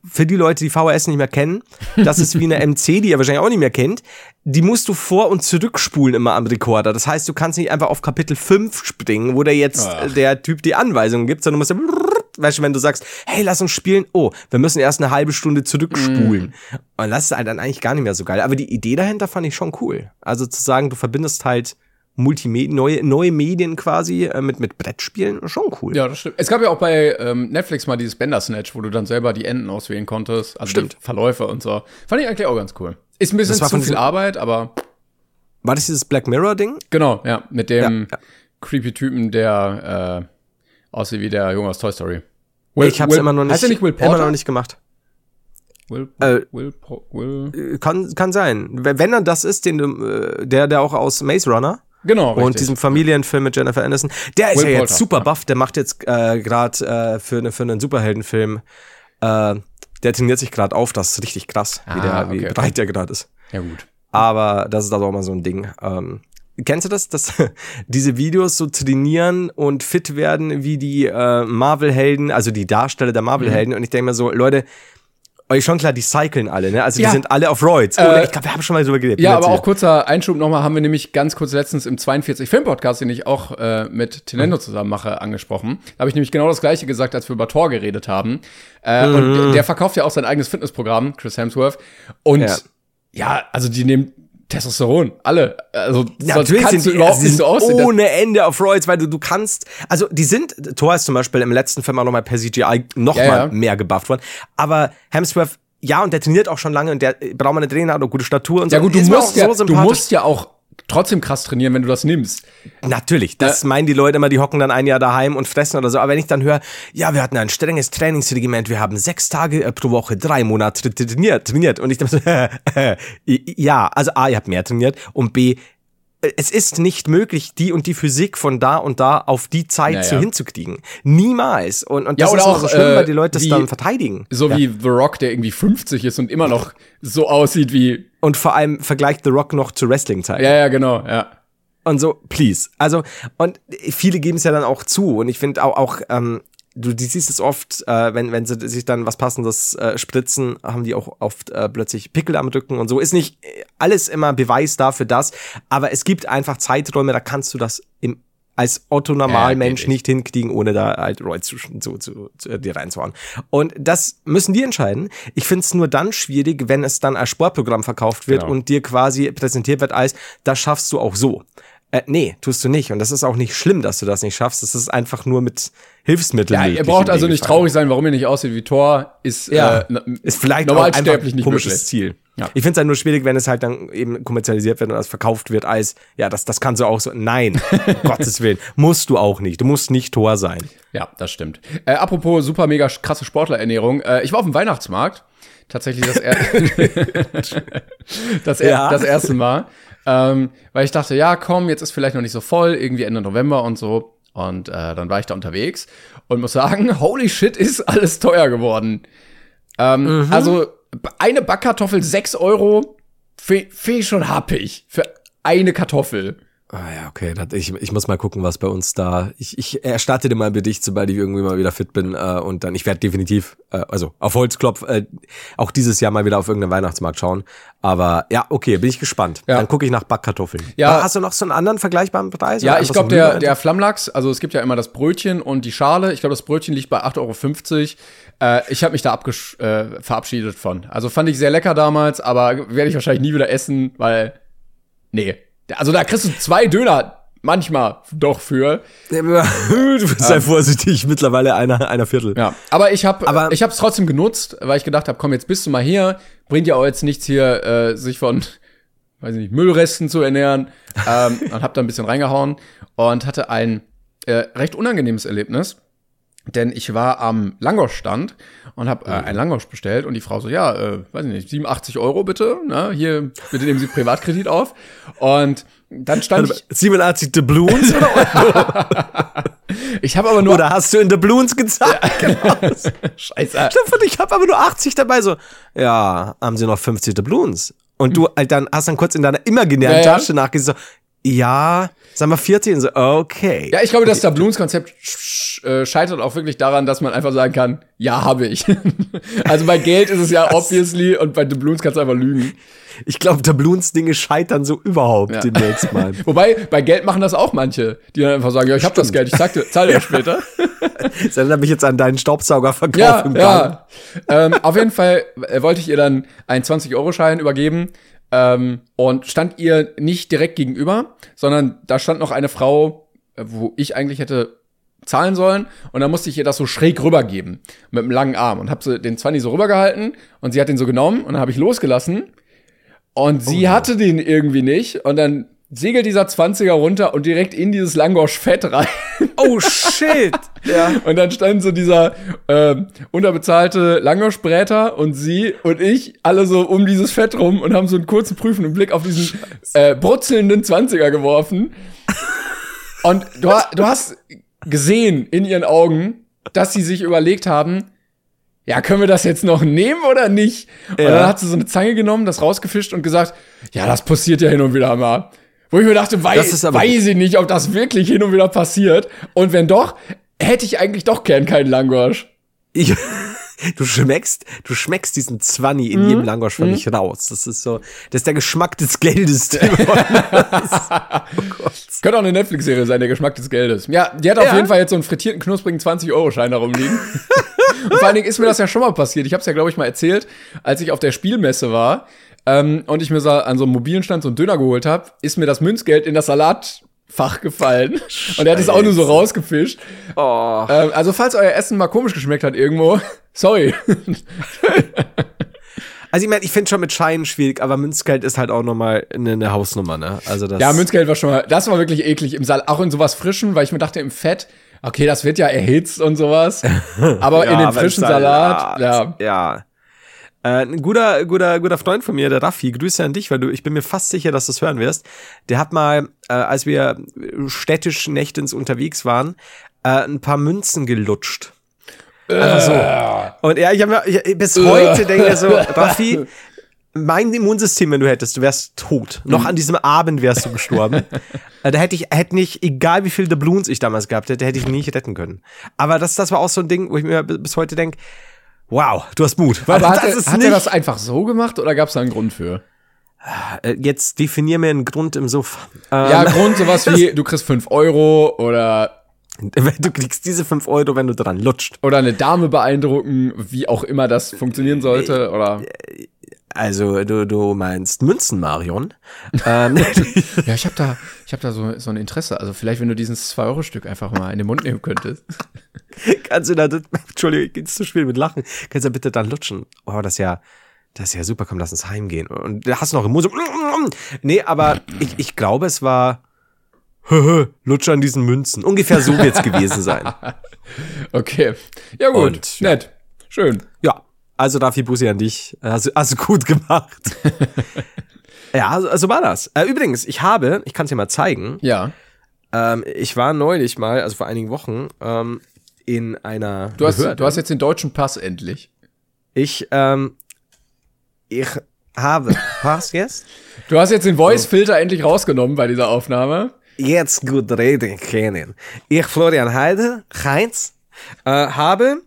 für die Leute, die VHS nicht mehr kennen, das ist wie eine *laughs* MC, die ihr wahrscheinlich auch nicht mehr kennt. Die musst du vor- und zurückspulen immer am Rekorder. Das heißt, du kannst nicht einfach auf Kapitel 5 springen, wo der jetzt Ach. der Typ die Anweisungen gibt, sondern du musst ja, weißt du, wenn du sagst, hey, lass uns spielen, oh, wir müssen erst eine halbe Stunde zurückspulen. Und das ist halt dann eigentlich gar nicht mehr so geil. Aber die Idee dahinter fand ich schon cool. Also zu sagen, du verbindest halt Multimedia, neue, neue Medien quasi äh, mit, mit Brettspielen, schon cool. Ja, das stimmt. Es gab ja auch bei ähm, Netflix mal dieses Bender-Snatch, wo du dann selber die Enden auswählen konntest. Also Stimmt. Verläufe und so. Fand ich eigentlich auch ganz cool. Ist ein bisschen zu viel Arbeit, aber War das dieses Black Mirror-Ding? genau, ja. Mit dem Ja, ja. creepy Typen, der äh, aussieht wie der Junge aus Toy Story. ich hab's immer noch nicht, Heißt der nicht Will Porter? immer noch nicht gemacht. Will, Äh, Will, Will, Äh, Kann, kann sein. Wenn er das ist, den du, äh, der, der auch aus Maze Runner genau, und richtig. diesem Familienfilm mit Jennifer Aniston, der ist Will ja Poulter, jetzt super buff, der macht jetzt äh, gerade äh, für, ne, für einen Superheldenfilm, äh, der trainiert sich gerade auf, das ist richtig krass, wie, Ah, der, wie okay, okay. breit der gerade ist. Ja, gut. Aber das ist also auch mal so ein Ding. Ähm, kennst du das, dass *laughs* diese Videos so trainieren und fit werden wie die äh, Marvel-Helden, also die Darsteller der Mhm. Marvel-Helden? Und ich denke mir so, Leute, euch schon klar, die cyclen alle, ne? Also Ja. die sind alle auf Roids. Äh, Oder ich glaube, wir haben schon mal drüber geredet. Ja, aber auch kurzer Einschub nochmal, haben wir nämlich ganz kurz letztens im 42 Film Podcast, den ich auch äh, mit Tenendo zusammen mache, angesprochen. Da habe ich nämlich genau das gleiche gesagt, als wir über Thor geredet haben. Äh, Und der- der verkauft ja auch sein eigenes Fitnessprogramm, Chris Hemsworth. Und Ja. ja, also die nehmen Testosteron, alle. Also Natürlich kannst sind du die, überhaupt sie nicht so sind aussehen. Ohne Ende auf Roids, weil du, du kannst, also die sind, Thor ist zum Beispiel im letzten Film auch nochmal per CGI noch Ja, ja. mehr gebufft worden, aber Hemsworth, ja, und der trainiert auch schon lange und der braucht mal eine Trainer, hat auch gute Statur und Ja so. gut, du musst ja, so du musst ja auch trotzdem krass trainieren, wenn du das nimmst. Natürlich, das meinen die Leute immer, die hocken dann ein Jahr daheim und fressen oder so. Aber wenn ich dann höre, ja, wir hatten ein strenges Trainingsregiment, wir haben sechs Tage äh, pro Woche, drei Monate tra- trainiert, trainiert. Und ich dachte so, *laughs* ja, also A, ihr habt mehr trainiert und B, äh, es ist nicht möglich, die und die Physik von da und da auf die Zeit Ja, zu ja. hinzukriegen. Niemals. Und, und Ja, das oder ist auch, so schlimm, äh, weil die Leute das wie- dann verteidigen. So wie The Rock, der irgendwie 50 ist und immer noch so aussieht wie. Und vor allem vergleicht The Rock noch zu Wrestling-Zeiten. Ja, ja, genau, ja. Und so, please. Also, und viele geben es ja dann auch zu. Und ich finde auch, auch ähm, du die siehst es oft, äh, wenn, wenn sie sich dann was Passendes äh, spritzen, haben die auch oft äh, plötzlich Pickel am Rücken und so. Ist nicht äh, alles immer Beweis dafür das, aber es gibt einfach Zeiträume, da kannst du das im als Otto Normalmensch geht nicht hinkriegen, ohne da halt Roy zu, zu, zu, zu dir reinzuhauen. Und das müssen die entscheiden. Ich finde es nur dann schwierig, wenn es dann als Sportprogramm verkauft wird Genau. und dir quasi präsentiert wird als, das schaffst du auch so. Äh, nee, tust du nicht. Und das ist auch nicht schlimm, dass du das nicht schaffst. Das ist einfach nur mit Hilfsmitteln. Ja, ihr braucht also nicht traurig sein, warum ihr nicht aussieht wie Thor, ist, Ja, äh, ist vielleicht auch einfach ein komisches. Ziel. Ja. Ich finde es halt nur schwierig, wenn es halt dann eben kommerzialisiert wird und das verkauft wird als, ja, das, das kannst du auch so. Nein, um *laughs* Gottes Willen, musst du auch nicht. Du musst nicht Tor sein. Ja, das stimmt. Äh, apropos super mega krasse Sportlerernährung. Äh, ich war auf dem Weihnachtsmarkt. Tatsächlich das, er *laughs* *laughs* das, er Ja. das erste Mal. Ähm, weil ich dachte, ja, komm, jetzt ist vielleicht noch nicht so voll, irgendwie Ende November und so. Und äh, dann war ich da unterwegs und muss sagen, *laughs* holy shit, ist alles teuer geworden. Ähm, Also eine Backkartoffel 6 Euro, finde ich schon happig. Für eine Kartoffel. Ah ja, okay. Das, ich, ich muss mal gucken, was bei uns da. Ich, ich erstatte dir mal ein Bericht, sobald ich irgendwie mal wieder fit bin. Äh, und dann, ich werde definitiv, äh, also auf Holzklopf, äh, auch dieses Jahr mal wieder auf irgendeinen Weihnachtsmarkt schauen. Aber ja, okay, bin ich gespannt. Ja. Dann gucke ich nach Backkartoffeln. Ja. Hast du noch so einen anderen vergleichbaren Preis? Ja, ich glaube, so der, der Flammlachs, also es gibt ja immer das Brötchen und die Schale. Ich glaube, das Brötchen liegt bei 8,50 Euro. Äh, ich habe mich da abgesch äh, verabschiedet von. Also fand ich sehr lecker damals, aber werde ich wahrscheinlich nie wieder essen, weil. Nee. Also da kriegst du zwei Döner manchmal doch für. *laughs* du sei vorsichtig, mittlerweile einer, einer Viertel. Ja. Aber ich habe Aber- ich habe es trotzdem genutzt, weil ich gedacht habe, komm, jetzt bist du mal hier. Bringt ja auch jetzt nichts hier, äh, sich von weiß ich nicht, Müllresten zu ernähren. ähm, *laughs* und habe da ein bisschen reingehauen und hatte ein äh, recht unangenehmes Erlebnis. Denn ich war am Langosch-Stand und habe äh, ein Langosch bestellt und die Frau so, ja, äh, weiß ich nicht, 87 Euro bitte, ne? hier, bitte nehmen Sie Privatkredit auf. Und dann stand ich, 87 Doubloons oder, *laughs* ich habe aber nur, oder hast du in Doubloons gezahlt? Genau. *laughs* scheiße, Stefan, ich habe aber nur 80 dabei. So, ja, haben sie noch 50 Doubloons? Und du halt dann hast dann kurz in deiner imaginären Ja, ja. Tasche nachgesehen, so, ja, sagen wir 40 und so, okay. Ja, ich glaube, das Doubloons-Konzept äh, scheitert auch wirklich daran, dass man einfach sagen kann, ja, habe ich. *laughs* also bei Geld ist es ja obviously und bei Doubloons kannst du einfach lügen. Ich glaube, Doubloons-Dinge scheitern so überhaupt Ja. demnächst mal. *laughs* Wobei, bei Geld machen das auch manche, die dann einfach sagen, ja, ich habe das Geld, ich zahl dir, zahl dir das *laughs* später. Das erinnert mich jetzt an deinen Staubsauger ja, verkaufen ja. ähm, auf jeden Fall äh, wollte ich ihr dann einen 20-Euro-Schein übergeben ähm, und stand ihr nicht direkt gegenüber, sondern da stand noch eine Frau, äh, wo ich eigentlich hätte zahlen sollen. Und dann musste ich ihr das so schräg rübergeben mit einem langen Arm. Und habe sie den 20 so rübergehalten und sie hat den so genommen und dann habe ich losgelassen. Und sie hatte den irgendwie nicht. Und dann segelt dieser 20er runter und direkt in dieses Langosch-Fett rein. Oh shit! *laughs* ja. Und dann stand so dieser ähm, unterbezahlte Langoschbräter und sie und ich alle so um dieses Fett rum und haben so einen kurzen prüfenden Blick auf diesen äh, brutzelnden 20er geworfen. Und du, du hast gesehen in ihren Augen, dass sie sich überlegt haben, ja, können wir das jetzt noch nehmen oder nicht? Und Ja. dann hat sie so eine Zange genommen, das rausgefischt und gesagt, ja, das passiert ja hin und wieder mal. Wo ich mir dachte, wei weiß ich nicht, ob das wirklich hin und wieder passiert. Und wenn doch, hätte ich eigentlich doch gern keinen Langosch. Ich, *laughs* du schmeckst, du schmeckst diesen Zwanni in jedem Langosch von mich raus. Das ist so, das ist der Geschmack des Geldes. *laughs* Könnte auch eine Netflix-Serie sein, der Geschmack des Geldes. Ja, die hat auf Ja. jeden Fall jetzt so einen frittierten, knusprigen 20-Euro-Schein da rumliegen. *laughs* und vor allen Dingen ist mir das ja schon mal passiert. Ich habe es ja, glaube ich, mal erzählt, als ich auf der Spielmesse war ähm, und ich mir so an so einem mobilen Stand so einen Döner geholt habe, ist mir das Münzgeld in das Salatfach gefallen. *laughs* Und er hat es auch nur so rausgefischt. oh. Ähm, also, falls euer Essen mal komisch geschmeckt hat irgendwo, *laughs* sorry. *laughs* Also ich meine, ich finde schon mit Scheinen schwierig, aber Münzgeld ist halt auch nochmal eine, eine Hausnummer, ne? Also das. Ja, Münzgeld war schon mal, das war wirklich eklig im Salat, auch in sowas frischen, weil ich mir dachte, im Fett, okay, das wird ja erhitzt und sowas. Aber in den frischen Salat, ja. Ja. Äh, ein guter, guter, guter Freund von mir, der Raffi, Grüße an dich, weil du, ich bin mir fast sicher, dass du es hören wirst. Der hat mal, äh, als wir städtisch nächtens unterwegs waren, äh, ein paar Münzen gelutscht. Einfach so. Und ja, ich habe mir ich, bis heute denke ich so, Raffi, mein Immunsystem, wenn du hättest, du wärst tot. Noch an diesem Abend wärst du gestorben. Äh, da hätte ich, hätte nicht, egal wie viel Doubloons ich damals gehabt hätte, hätte ich nicht retten können. Aber das, das war auch so ein Ding, wo ich mir bis heute denke, wow, du hast Mut. Aber *laughs* hat, er, hat er das einfach so gemacht oder gab es da einen Grund für? Äh, Jetzt definier mir einen Grund im Suff. Ähm, Ja, Grund *laughs* sowas wie, du kriegst 5 Euro oder, Du kriegst diese 5 Euro, wenn du dran lutscht. oder eine Dame beeindrucken, wie auch immer das funktionieren sollte, oder. Also, du, du meinst Münzen, Marion. *laughs* ähm, Ja, ich habe da, ich hab da so, so ein Interesse. Also vielleicht, wenn du dieses 2-Euro-Stück einfach mal in den Mund nehmen könntest. *laughs* kannst du da, Entschuldigung, geht's zu schwer mit Lachen. Kannst du da bitte dann lutschen? Oh, das ist ja, das ist ja super, komm, lass uns heimgehen. Und da hast du noch im Mund so, *laughs* nee, aber ich, ich glaube, es war, lutsch an diesen Münzen. Ungefähr so wird's gewesen sein. Okay. Ja, gut. Und. Nett. Schön. Ja, also Dafi Bussi an dich. Hast, du- hast du gut gemacht. *laughs* ja, also, so war das. Äh, übrigens, ich habe, ich kann es dir mal zeigen, Ja. ähm, ich war neulich mal, also vor einigen Wochen, ähm, in einer Du hast, Behörde. du hast jetzt den deutschen Pass endlich. Ich, ähm, ich habe *laughs* Pass jetzt. Du hast jetzt den Voice-Filter endlich rausgenommen bei dieser Aufnahme. Jetzt gut reden können. Ich, Florian Heide, Heinz, äh, habe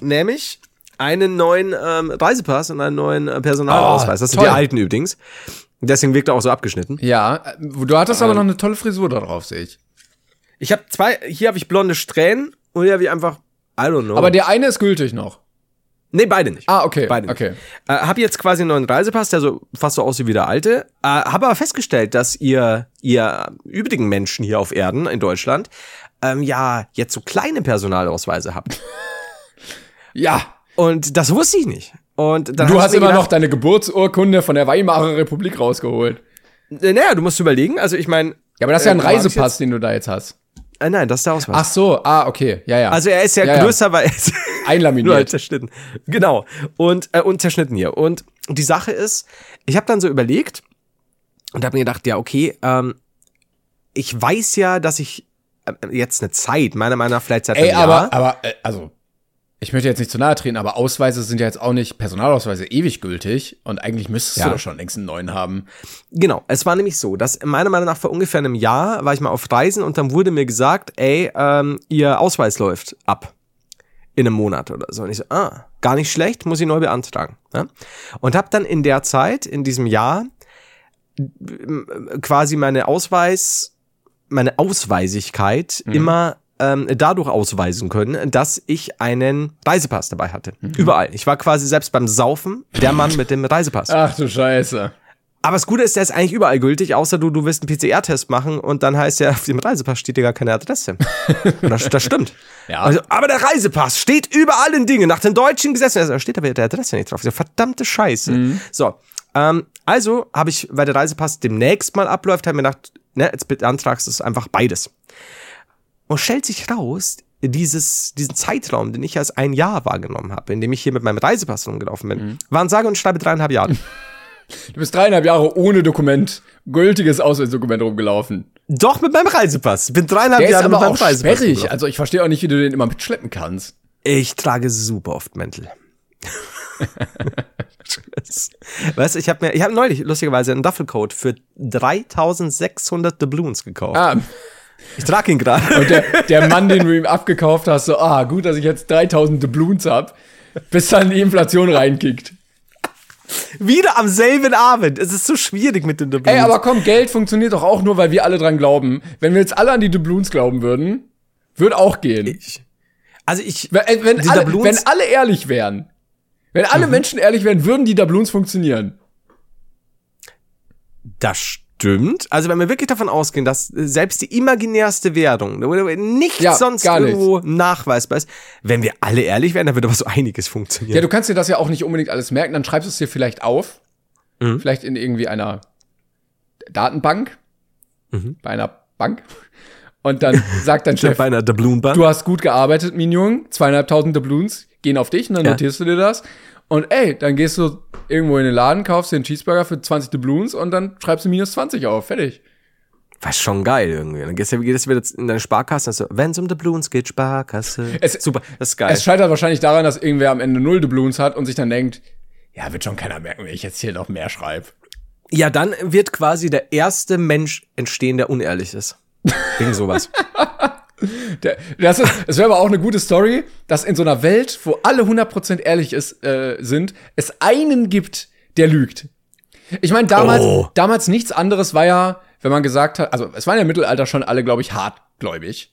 nämlich einen neuen ähm, Reisepass und einen neuen äh, Personalausweis. Oh, das sind toll. die alten übrigens. Deswegen wirkt er auch so abgeschnitten. Ja. äh, Du hattest aber noch eine tolle Frisur da drauf, sehe ich. Ich habe zwei, hier habe ich blonde Strähnen und hier habe ich einfach, I don't know. Aber der eine ist gültig noch. nee, beide nicht. Ah, okay. Beide nicht. okay. Äh, habe jetzt quasi einen neuen Reisepass, der so fast so aussieht wie der alte. Äh, habe aber festgestellt, dass ihr, ihr übrigen Menschen hier auf Erden in Deutschland, ähm, ja, jetzt so kleine Personalausweise habt. *laughs* Ja. Und das wusste ich nicht. Und dann Du hast immer noch gedacht, deine Geburtsurkunde von der Weimarer Republik rausgeholt. äh, Naja, du musst überlegen. Also ich meine. Ja, aber das ist ja ein Äh, Reisepass, den du da jetzt hast. Äh, nein, das ist der Ausweis. Ach so, ah, okay. Ja, ja. Also er ist ja, Ja, ja. größer, weil er ist *laughs* Einlaminiert. nur halt zerschnitten. Genau. Und, äh, und zerschnitten hier. Und die Sache ist, ich habe dann so überlegt und habe mir gedacht, ja, okay, ähm, ich weiß ja, dass ich äh, jetzt eine Zeit, meiner Meinung nach vielleicht seit Ey, einem Jahr, aber, aber, äh, also, ich möchte jetzt nicht zu nahe treten, aber Ausweise sind ja jetzt auch nicht, Personalausweise ewig gültig und eigentlich müsstest Ja. du doch schon längst einen neuen haben. Genau, es war nämlich so, dass meiner Meinung nach vor ungefähr einem Jahr war ich mal auf Reisen und dann wurde mir gesagt, ey, ähm, ihr Ausweis läuft ab. In einem Monat oder so. Und ich so, ah, gar nicht schlecht, muss ich neu beantragen. Ja? Und habe dann in der Zeit, in diesem Jahr, quasi meine Ausweis, meine Ausweisigkeit immer ähm, dadurch ausweisen können, dass ich einen Reisepass dabei hatte. Überall. Ich war quasi selbst beim Saufen der Mann mit dem Reisepass. *laughs* Ach du Scheiße. Aber das Gute ist, der ist eigentlich überall gültig, außer du, du willst einen PCR-Test machen und dann heißt ja, auf dem Reisepass steht dir gar keine Adresse. *laughs* Das, das stimmt. Ja. Also, aber der Reisepass steht über allen Dingen, nach den deutschen Gesetzen. Da steht aber der Adresse nicht drauf. Verdammte Scheiße. Mhm. So. Ähm, also habe ich, weil der Reisepass demnächst mal abläuft, habe mir gedacht, ne, jetzt beantragst du es einfach beides. Und stellt sich raus, dieses, diesen Zeitraum, den ich als ein Jahr wahrgenommen habe, in dem ich hier mit meinem Reisepass rumgelaufen bin, Mhm. waren sage und schreibe dreieinhalb Jahre. Du bist dreieinhalb Jahre ohne Dokument, gültiges Ausweisdokument rumgelaufen. Doch mit meinem Reisepass. Bin dreieinhalb Der Jahre mit meinem Reisepass. sperrig. rumgelaufen. Also ich verstehe auch nicht, wie du den immer mitschleppen kannst. Ich trage super oft Mäntel. *laughs* weißt du, ich habe mir, ich habe neulich lustigerweise einen Duffelcoat für 3600 Doubloons gekauft. Ah, Ich trage ihn gerade. und der, der Mann, den du ihm abgekauft hast, so, ah, gut, dass ich jetzt 3000 Doubloons hab, bis dann die Inflation reinkickt. Wieder am selben Abend. Es ist so schwierig mit den Doubloons. Ey, aber komm, Geld funktioniert doch auch nur, weil wir alle dran glauben. Wenn wir jetzt alle an die Doubloons glauben würden, würde auch gehen. ich, also ich, Wenn, äh, wenn, alle, Doubloons- wenn alle ehrlich wären, wenn alle Mhm. Menschen ehrlich wären, würden die Doubloons funktionieren. das stimmt. Also wenn wir wirklich davon ausgehen, dass selbst die imaginärste Währung, wo nichts Ja, sonst gar nichts. irgendwo nachweisbar ist, wenn wir alle ehrlich wären, dann würde aber so einiges funktionieren. Ja, du kannst dir das ja auch nicht unbedingt alles merken, dann schreibst du es dir vielleicht auf. Mhm. Vielleicht in irgendwie einer Datenbank. Mhm. Bei einer Bank. Und dann *laughs* sagt dein Chef, bei einer Doubloon-Bank. du hast gut gearbeitet, Minjung, zweieinhalbtausend Doubloons gehen auf dich und dann Ja. notierst du dir das. Und ey, dann gehst du irgendwo in den Laden, kaufst dir einen Cheeseburger für 20 Doubloons und dann schreibst du minus 20 auf. Fertig. War schon geil irgendwie. Dann gehst du wieder in deine Sparkasse und so, wenn es um Doubloons geht, Sparkasse. Es- Super, das ist geil. Es scheitert wahrscheinlich daran, dass irgendwer am Ende null Doubloons hat und sich dann denkt, ja, wird schon keiner merken, wenn ich jetzt hier noch mehr schreibe. Ja, dann wird quasi der erste Mensch entstehen, der unehrlich ist. Wegen sowas. *laughs* Der, das ist, es wäre aber auch eine gute Story, dass in so einer Welt, wo alle 100% ehrlich ist, äh, sind, es einen gibt, der lügt. Ich meine, damals, Oh. damals nichts anderes war ja, wenn man gesagt hat, also es waren ja im Mittelalter schon alle, glaube ich, hartgläubig.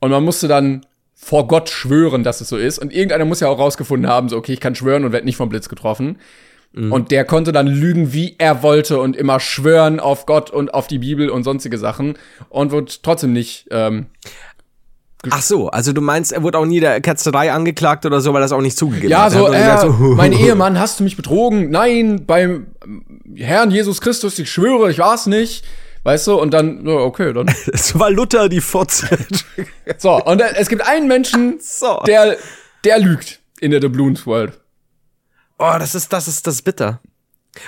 Und man musste dann vor Gott schwören, dass es so ist. Und irgendeiner muss ja auch rausgefunden haben, so, okay, ich kann schwören und werde nicht vom Blitz getroffen. Und der konnte dann lügen, wie er wollte und immer schwören auf Gott und auf die Bibel und sonstige Sachen und wurde trotzdem nicht. Ähm, Ach so, also du meinst, er wurde auch nie der Ketzerei angeklagt oder so, weil er das auch nicht zugegeben ja, hat. so, Er hat äh, *laughs* mein Ehemann, hast du mich betrogen? Nein, beim Herrn Jesus Christus, ich schwöre, ich war's nicht. Weißt du, und dann, okay, dann. *laughs* Es war Luther die Fotze. *laughs* So, und äh, es gibt einen Menschen, so. der, der lügt in der Doubloons World. Oh, das ist, das ist, das ist bitter.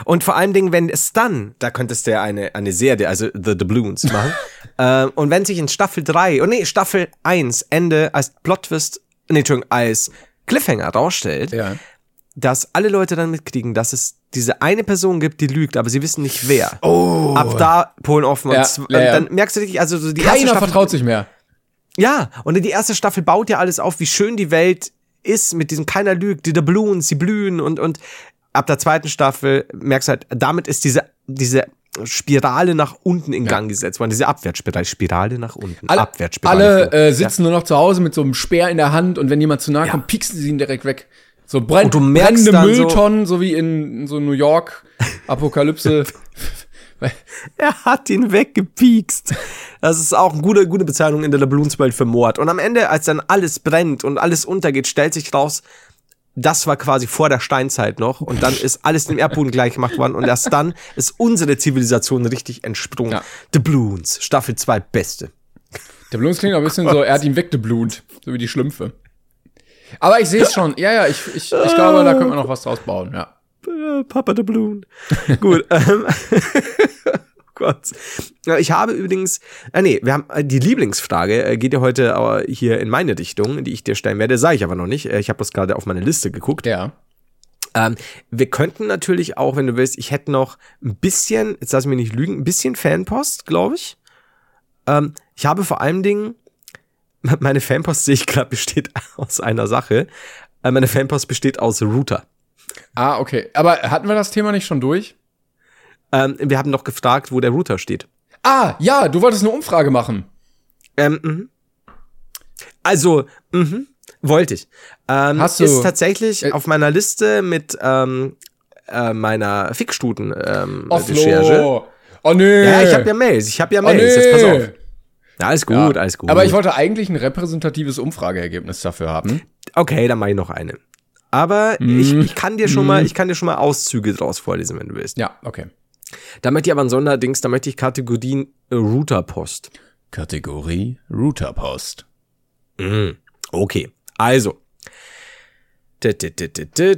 Und vor allen Dingen, wenn es dann, da könntest du ja eine, eine Serie, also The Doubloons machen. *laughs* ähm, und wenn sich in Staffel 3, oh nee, Staffel 1 Ende als Plot-Twist, nee, Entschuldigung, als Cliffhanger rausstellt, Ja. dass alle Leute dann mitkriegen, dass es diese eine Person gibt, die lügt, aber sie wissen nicht wer. Oh. Ab da Polen offen. Ja, und ja, ja. dann merkst du richtig, also so die erste Keiner Staffel, vertraut sich mehr. ja, und die erste Staffel baut ja alles auf, wie schön die Welt ist mit diesem keiner lügt, die Doubloons, sie blühen und und ab der zweiten Staffel merkst du halt, damit ist diese diese Spirale nach unten in Gang gesetzt worden, diese Abwärtsspirale, Spirale nach unten, Alle, Abwärtsspirale. alle äh, sitzen nur noch zu Hause mit so einem Speer in der Hand und wenn jemand zu nahe kommt, pieksen sie ihn direkt weg. So brenn, Und du merkst brennende dann so- Mülltonnen, so, wie in, in so New York *laughs* Apokalypse. Er hat ihn weggepiekst. Das ist auch eine gute, gute Bezeichnung in der Doubloons-Welt für Mord. Und am Ende, als dann alles brennt und alles untergeht, stellt sich raus, das war quasi vor der Steinzeit noch und dann ist alles dem Erdboden *laughs* gleich gemacht worden und erst dann ist unsere Zivilisation richtig entsprungen. Ja. Doubloons, Staffel 2, beste. Der Blues klingt auch ein bisschen so, er hat ihn weggeblut, so wie die Schlümpfe. Aber ich sehe es schon. Ja, ja, ich, ich, ich glaube, da könnte man noch was draus bauen, ja. Papa Doubloon. Gut. ähm, oh *laughs* Gott. Ich habe übrigens, äh, nee, wir haben äh, die Lieblingsfrage äh, geht ja heute äh, hier in meine Richtung, die ich dir stellen werde, sage ich aber noch nicht. Ich habe das gerade auf meine Liste geguckt. Ja. Ähm, wir könnten natürlich auch, wenn du willst, ich hätte noch ein bisschen, jetzt lass mich nicht lügen, ein bisschen Fanpost, glaube ich. Ähm, ich habe vor allen Dingen, *laughs* meine Fanpost sehe ich gerade, besteht *laughs* aus einer Sache. Meine Fanpost besteht aus Router. Ah, okay. Aber hatten wir das Thema nicht schon durch? Ähm, wir haben noch gefragt, wo der Router steht. Ah, ja, du wolltest eine Umfrage machen. Ähm, mhm. Also, mhm, wollte ich. Ähm, Hast du- ist tatsächlich Äh, auf meiner Liste mit ähm, äh, meiner Fickstuten ähm. Offlo. Oh, nee. Ja, ich habe ja Mails, ich habe ja oh, Mails. nee. Jetzt pass auf. Ja, alles gut, Ja. alles gut. Aber ich wollte eigentlich ein repräsentatives Umfrageergebnis dafür haben. okay, dann mache ich noch eine. Aber Mhm. ich, ich kann dir schon mal, ich kann dir schon mal Auszüge draus vorlesen, wenn du willst. Ja, okay. Da möchte ich aber ein Sonderdings, da möchte ich Kategorien äh, Routerpost. Kategorie Routerpost. Okay, also.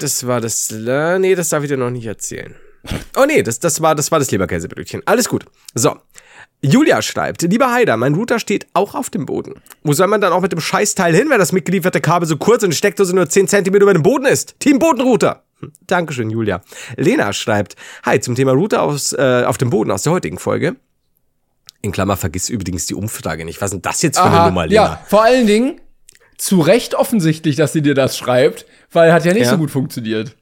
Das war das. Nee, das darf ich dir noch nicht erzählen. *laughs* Oh nee, das, das, war, das war das Leberkäsebrötchen. Alles gut. So. Julia schreibt, lieber Heider, mein Router steht auch auf dem Boden. Wo soll man dann auch mit dem Scheißteil hin, wenn das mitgelieferte Kabel so kurz und die Steckdose nur 10 cm über dem Boden ist? Team Bodenrouter. Dankeschön, Julia. Lena schreibt, hi, zum Thema Router aus, äh, auf dem Boden aus der heutigen Folge. In Klammer, vergiss übrigens die Umfrage nicht. Was ist denn das jetzt für eine Aha, Nummer, Lena? ja, vor allen Dingen zu Recht offensichtlich, dass sie dir das schreibt, weil hat ja nicht Ja. so gut funktioniert.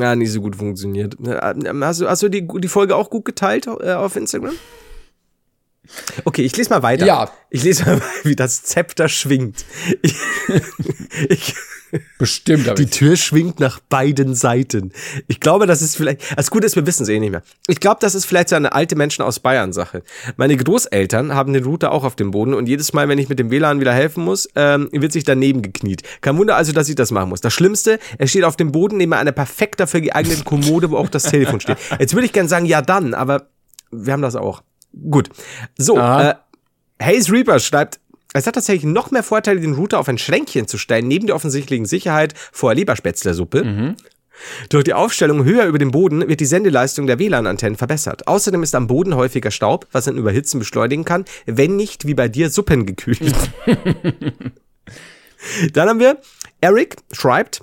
Ja, nicht so gut funktioniert. Ähm, Hast du, hast du die, die Folge auch gut geteilt äh, auf Instagram? Okay, ich lese mal weiter. Ja. Ich lese mal, *laughs* wie das Zepter schwingt. Ich, ich, Bestimmt, die Tür schwingt nach beiden Seiten. Ich glaube, das ist vielleicht, das Gute ist, wir wissen es eh nicht mehr. Ich glaube, das ist vielleicht so eine alte Menschen aus Bayern Sache. Meine Großeltern haben den Router auch auf dem Boden und jedes Mal, wenn ich mit dem WLAN wieder helfen muss, ähm, wird sich daneben gekniet. Kein Wunder also, dass ich das machen muss. Das Schlimmste, er steht auf dem Boden neben einer perfekt dafür geeigneten Kommode, wo auch das Telefon steht. Jetzt würde ich gern sagen, ja dann, aber wir haben das auch. Gut. So, Aha. äh, Hayes Reaper schreibt, es hat tatsächlich noch mehr Vorteile, den Router auf ein Schränkchen zu stellen, neben der offensichtlichen Sicherheit vor Leberspätzlersuppe. Durch die Aufstellung höher über dem Boden wird die Sendeleistung der WLAN-Antennen verbessert. Außerdem ist am Boden häufiger Staub, was ein Überhitzen beschleunigen kann, wenn nicht wie bei dir Suppen gekühlt. *laughs* Dann haben wir Eric schreibt,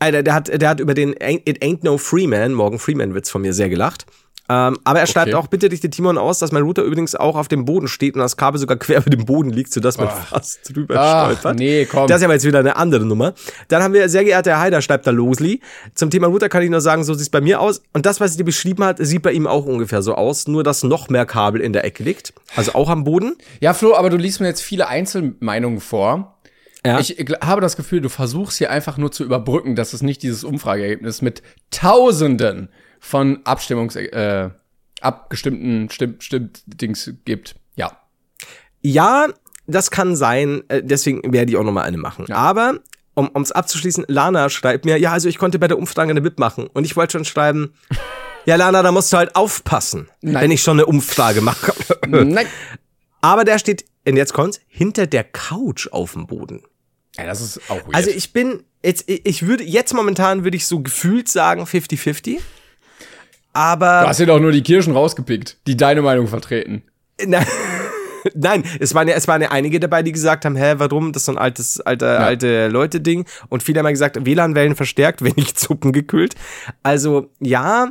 Alter, der hat, der hat über den It Ain't No Freeman, Morgan Freeman Witz von mir sehr gelacht. Ähm, aber er schreibt okay. auch, bitte richte Timon aus, dass mein Router übrigens auch auf dem Boden steht und das Kabel sogar quer über dem Boden liegt, sodass man oh. fast drüber Ach, stolpert. Nee, komm. Das ist aber jetzt wieder eine andere Nummer. Dann haben wir, sehr geehrter Herr Heider, schreibt da Losli. Zum Thema Router kann ich nur sagen, so sieht es bei mir aus. Und das, was ich dir beschrieben hat, sieht bei ihm auch ungefähr so aus, nur dass noch mehr Kabel in der Ecke liegt. Also auch am Boden. Ja, Flo, aber du liest mir jetzt viele Einzelmeinungen vor. Ja. Ich habe das Gefühl, du versuchst hier einfach nur zu überbrücken, dass es nicht dieses Umfrageergebnis mit Tausenden von Abstimmungs äh, abgestimmten Stimm Stimmdings gibt. Ja. Ja, das kann sein. Äh, deswegen werde ich auch noch mal eine machen. Ja. Aber um ums abzuschließen, Lana schreibt mir, ja, also ich konnte bei der Umfrage mitmachen und ich wollte schon schreiben, *laughs* ja, Lana, da musst du halt aufpassen, Nein. wenn ich schon eine Umfrage mache. *laughs* Nein. Aber der steht, und jetzt kommt's, hinter der Couch auf dem Boden. Ja, das ist auch weird. Also ich bin, jetzt, ich würde, jetzt momentan würde ich so gefühlt sagen 50-50. Aber. Du hast ja doch nur die Kirschen rausgepickt, die deine Meinung vertreten. Nein. *laughs* Nein, es waren ja, es waren ja einige dabei, die gesagt haben, hä, warum? Das ist so ein altes, alter, ja. alte Leute-Ding. Und viele haben ja gesagt, WLAN-Wellen verstärkt, *laughs* wenn nicht Zuppen gekühlt. Also, ja,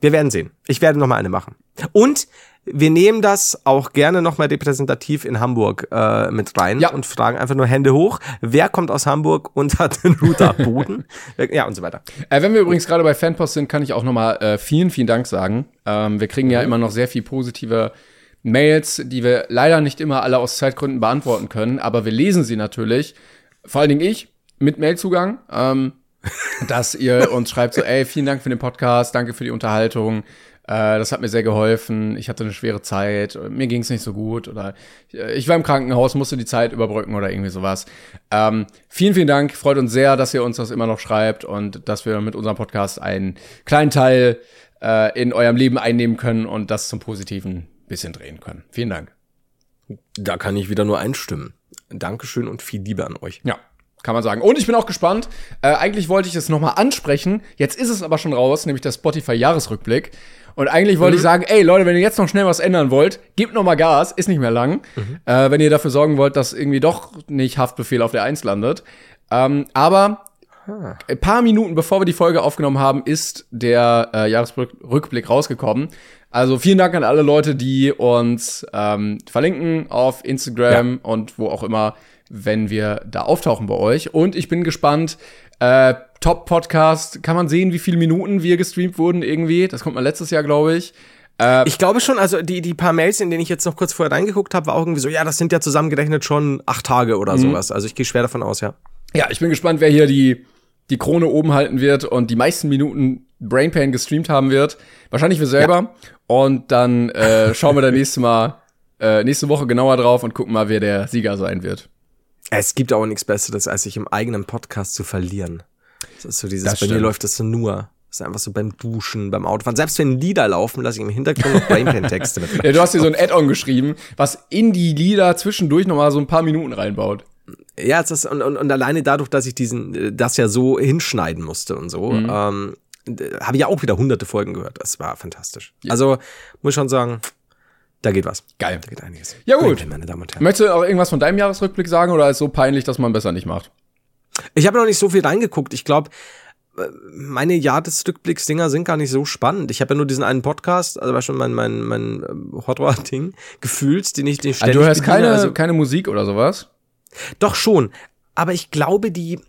wir werden sehen. Ich werde noch mal eine machen. Und wir nehmen das auch gerne nochmal repräsentativ in Hamburg äh, mit rein ja. und fragen einfach nur Hände hoch. Wer kommt aus Hamburg und *laughs* hat den Router Boden? ja, und so weiter. Äh, wenn wir übrigens gerade bei Fanpost sind, kann ich auch nochmal äh, vielen, vielen Dank sagen. Ähm, wir kriegen mhm. ja immer noch sehr viel positive Mails, die wir leider nicht immer alle aus Zeitgründen beantworten können, aber wir lesen sie natürlich. Vor allen Dingen ich mit Mailzugang. Ähm, *laughs* dass ihr uns schreibt so, ey, vielen Dank für den Podcast, danke für die Unterhaltung. Äh, das hat mir sehr geholfen. Ich hatte eine schwere Zeit, mir ging es nicht so gut oder ich war im Krankenhaus, musste die Zeit überbrücken oder irgendwie sowas. Ähm, vielen, vielen Dank. Freut uns sehr, dass ihr uns das immer noch schreibt und dass wir mit unserem Podcast einen kleinen Teil äh, in eurem Leben einnehmen können und das zum Positiven bisschen drehen können. Vielen Dank. Da kann ich wieder nur einstimmen. Dankeschön und viel Liebe an euch. Ja. Kann man sagen. Und ich bin auch gespannt. Äh, eigentlich wollte ich es nochmal ansprechen. Jetzt ist es aber schon raus, nämlich der Spotify-Jahresrückblick. Und eigentlich wollte mhm. ich sagen, ey Leute, wenn ihr jetzt noch schnell was ändern wollt, gebt noch mal Gas, ist nicht mehr lang. Mhm. Äh, wenn ihr dafür sorgen wollt, dass irgendwie doch nicht Haftbefehl auf der Eins landet. Ähm, aber ah. ein paar Minuten bevor wir die Folge aufgenommen haben, ist der äh, Jahresrückblick rausgekommen. Also vielen Dank an alle Leute, die uns ähm, verlinken auf Instagram ja. und wo auch immer, wenn wir da auftauchen bei euch. Und ich bin gespannt, äh, Top-Podcast, kann man sehen, wie viele Minuten wir gestreamt wurden irgendwie. Das kommt mal letztes Jahr, glaube ich. Äh, ich glaube schon, also die, die paar Mails, in denen ich jetzt noch kurz vorher reingeguckt habe, war auch irgendwie so, ja, das sind ja zusammengerechnet schon acht Tage oder mhm. sowas. Also ich gehe schwer davon aus, ja. Ja, ich bin gespannt, wer hier die, die Krone oben halten wird und die meisten Minuten Brainpain gestreamt haben wird. Wahrscheinlich wir selber. Ja. Und dann äh, schauen wir dann *laughs* nächste Mal, äh, nächste Woche genauer drauf und gucken mal, wer der Sieger sein wird. Es gibt auch nichts Besseres, als sich im eigenen Podcast zu verlieren. Das ist so dieses, bei mir läuft das so nur. Das ist einfach so beim Duschen, beim Autofahren. Selbst wenn Lieder laufen, lasse ich im Hintergrund noch Brainpan-Texte mit. *laughs* ja, du hast hier so ein Add-on geschrieben, was in die Lieder zwischendurch nochmal so ein paar Minuten reinbaut. Ja, das, und, und, und alleine dadurch, dass ich diesen, das ja so hinschneiden musste und so, mhm. ähm, habe ich ja auch wieder hunderte Folgen gehört. Das war fantastisch. Ja. Also, muss ich schon sagen, da geht was. Geil. Da geht einiges. Ja, gut. Brainpan, meine Damen und Herren. Möchtest du auch irgendwas von deinem Jahresrückblick sagen oder ist es so peinlich, dass man besser nicht macht? Ich habe noch nicht so viel reingeguckt. Ich glaube, meine Jahresrückblicksdinger sind gar nicht so spannend. Ich habe ja nur diesen einen Podcast, also war schon mein, mein, mein ähm, Horror-Ding, *laughs* gefühlt, den ich den ständig also Du hörst keine, also, keine Musik oder sowas? Doch schon. Aber ich glaube, die äh,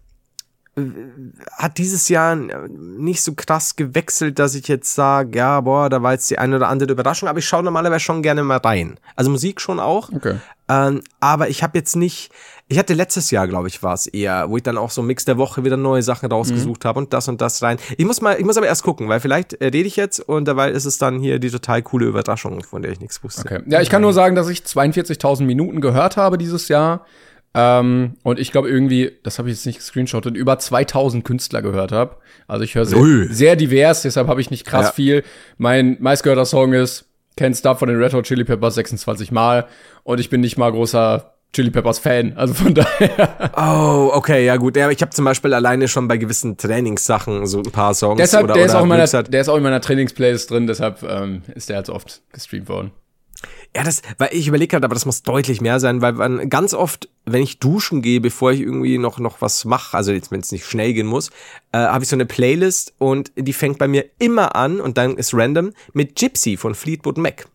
hat dieses Jahr nicht so krass gewechselt, dass ich jetzt sage, ja, boah, da war jetzt die eine oder andere Überraschung, aber ich schaue normalerweise schon gerne mal rein. Also Musik schon auch. Okay. Ähm, aber ich habe jetzt nicht, ich hatte letztes Jahr, glaube ich, war es eher, wo ich dann auch so Mix der Woche wieder neue Sachen rausgesucht mhm. habe und das und das rein. Ich muss mal, ich muss aber erst gucken, weil vielleicht äh, rede ich jetzt und dabei ist es dann hier die total coole Überraschung, von der ich nichts wusste. Okay. Ja, ich kann nur sagen, dass ich 42.000 Minuten gehört habe dieses Jahr. Ähm, und ich glaube irgendwie, das habe ich jetzt nicht gescreenshottet, über 2000 Künstler gehört habe. Also ich höre sehr, sehr, divers, deshalb habe ich nicht krass ja. viel. Mein meistgehörter Song ist Can't Stop von den Red Hot Chili Peppers 26 Mal. Und ich bin nicht mal großer Chili Peppers Fan, also von *laughs* daher. Oh, okay, ja gut. Ja, ich habe zum Beispiel alleine schon bei gewissen Trainingssachen so ein paar Songs. Deshalb, oder, der, ist auch in meiner, der ist auch in meiner Trainingsplaylist drin, deshalb ähm, ist der halt so oft gestreamt worden. Ja, das, weil ich überlege gerade, aber das muss deutlich mehr sein, weil man ganz oft, wenn ich duschen gehe, bevor ich irgendwie noch noch was mache, also jetzt wenn es nicht schnell gehen muss, äh, habe ich so eine Playlist und die fängt bei mir immer an und dann ist random mit Gypsy von Fleetwood Mac.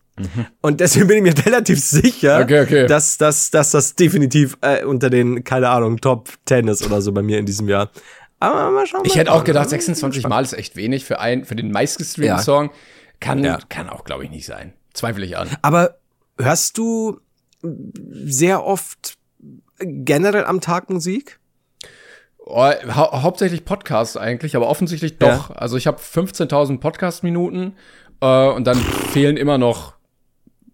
Und deswegen bin ich mir *laughs* relativ sicher, Okay, okay. Dass, dass, dass das definitiv äh, unter den, keine Ahnung, Top 10 ist oder so bei mir in diesem Jahr. Aber mal schauen. Ich mal hätte auch gedacht, 26 Mal ist echt wenig für einen, für den meistgestreamten Ja. Song. Kann, Ja. kann auch, glaube ich, nicht sein. Zweifle ich an. Aber hörst du sehr oft generell am Tag Musik? Oh, hau hauptsächlich Podcasts eigentlich, aber offensichtlich doch. Also ich habe 15.000 Podcast-Minuten äh, und dann fehlen immer noch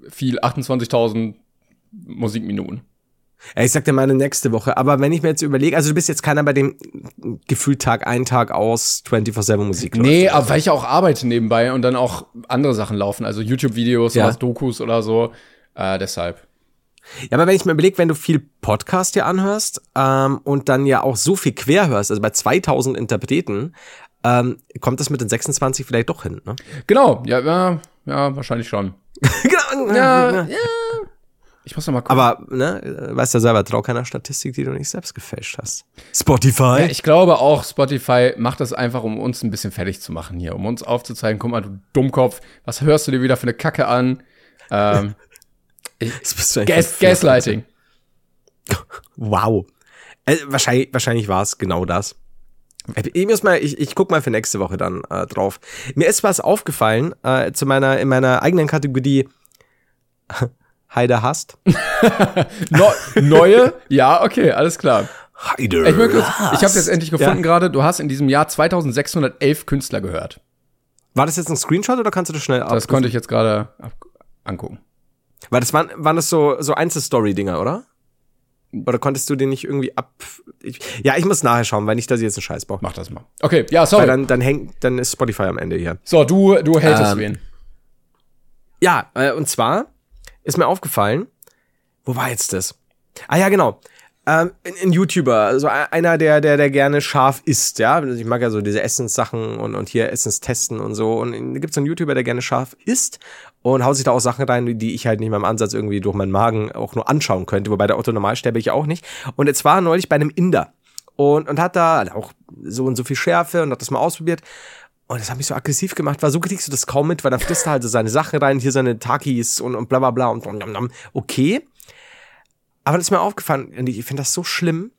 viel 28.000 Musikminuten. Ja, ich sag dir meine nächste Woche. Aber wenn ich mir jetzt überlege, also du bist jetzt keiner bei dem gefühlt Tag ein, Tag aus 24-7 Musik. Nee, aber weil ich auch arbeite nebenbei und dann auch andere Sachen laufen, also YouTube-Videos, Ja. Dokus oder so. Äh, deshalb. Ja, aber wenn ich mir überlege, wenn du viel Podcast hier anhörst ähm, und dann ja auch so viel quer hörst, also bei 2000 Interpreten, ähm, kommt das mit den 26 vielleicht doch hin, ne? Genau, ja, ja, ja, wahrscheinlich schon. *laughs* genau. Ja, ja. Ich muss noch mal gucken. Aber, ne, äh, weißt ja selber, trau keiner Statistik, die du nicht selbst gefälscht hast. Spotify? Ja, ich glaube auch, Spotify macht das einfach, um uns ein bisschen fertig zu machen hier, um uns aufzuzeigen, guck mal, du Dummkopf, was hörst du dir wieder für eine Kacke an? Ähm, *laughs* Gas, Gaslighting. *laughs* Wow. Äh, wahrscheinlich wahrscheinlich war es genau das. Ich muss mal, ich, ich guck mal für nächste Woche dann äh, drauf. Mir ist was aufgefallen äh, zu meiner in meiner eigenen Kategorie *laughs* Heide hasst. *laughs* No, neue? Ja, okay, alles klar. Heide. Ich, möchte, ich habe jetzt endlich gefunden Ja. gerade, du hast in diesem Jahr 2611 Künstler gehört. War das jetzt ein Screenshot oder kannst du das schnell ab? Das konnte ich jetzt gerade angucken. Weil das waren, waren das so, so Einzelstory-Dinger, oder? Oder konntest du den nicht irgendwie ab. Ich, ja, ich muss nachher schauen, weil nicht, dass ich jetzt einen Scheiß baue. Mach das mal. Okay, ja, Weil sorry. dann, dann hängt, dann ist Spotify am Ende hier. so, du, du hältst Ähm, wen. Ja, äh, und zwar ist mir aufgefallen, wo war jetzt das? Ah ja, genau. Ähm, ein, ein YouTuber, also einer, der, der, der gerne scharf isst, ja. Also Ich mag ja so diese Essenssachen und, und hier Essenstesten und so. Und da gibt's einen YouTuber, der gerne scharf isst und haut sich da auch Sachen rein, die ich halt nicht mal im Ansatz irgendwie durch meinen Magen auch nur anschauen könnte, wobei der Otto Normalsterbe ich auch nicht. Und jetzt war er neulich bei einem Inder und, und hat da auch so und so viel Schärfe und hat das mal ausprobiert. Und das hat mich so aggressiv gemacht, weil so kriegst du das kaum mit, weil dann frisst er halt so seine Sachen rein, hier seine Takis und, und bla bla bla und, und, und, und okay. Aber das ist mir aufgefallen, und ich finde das so schlimm.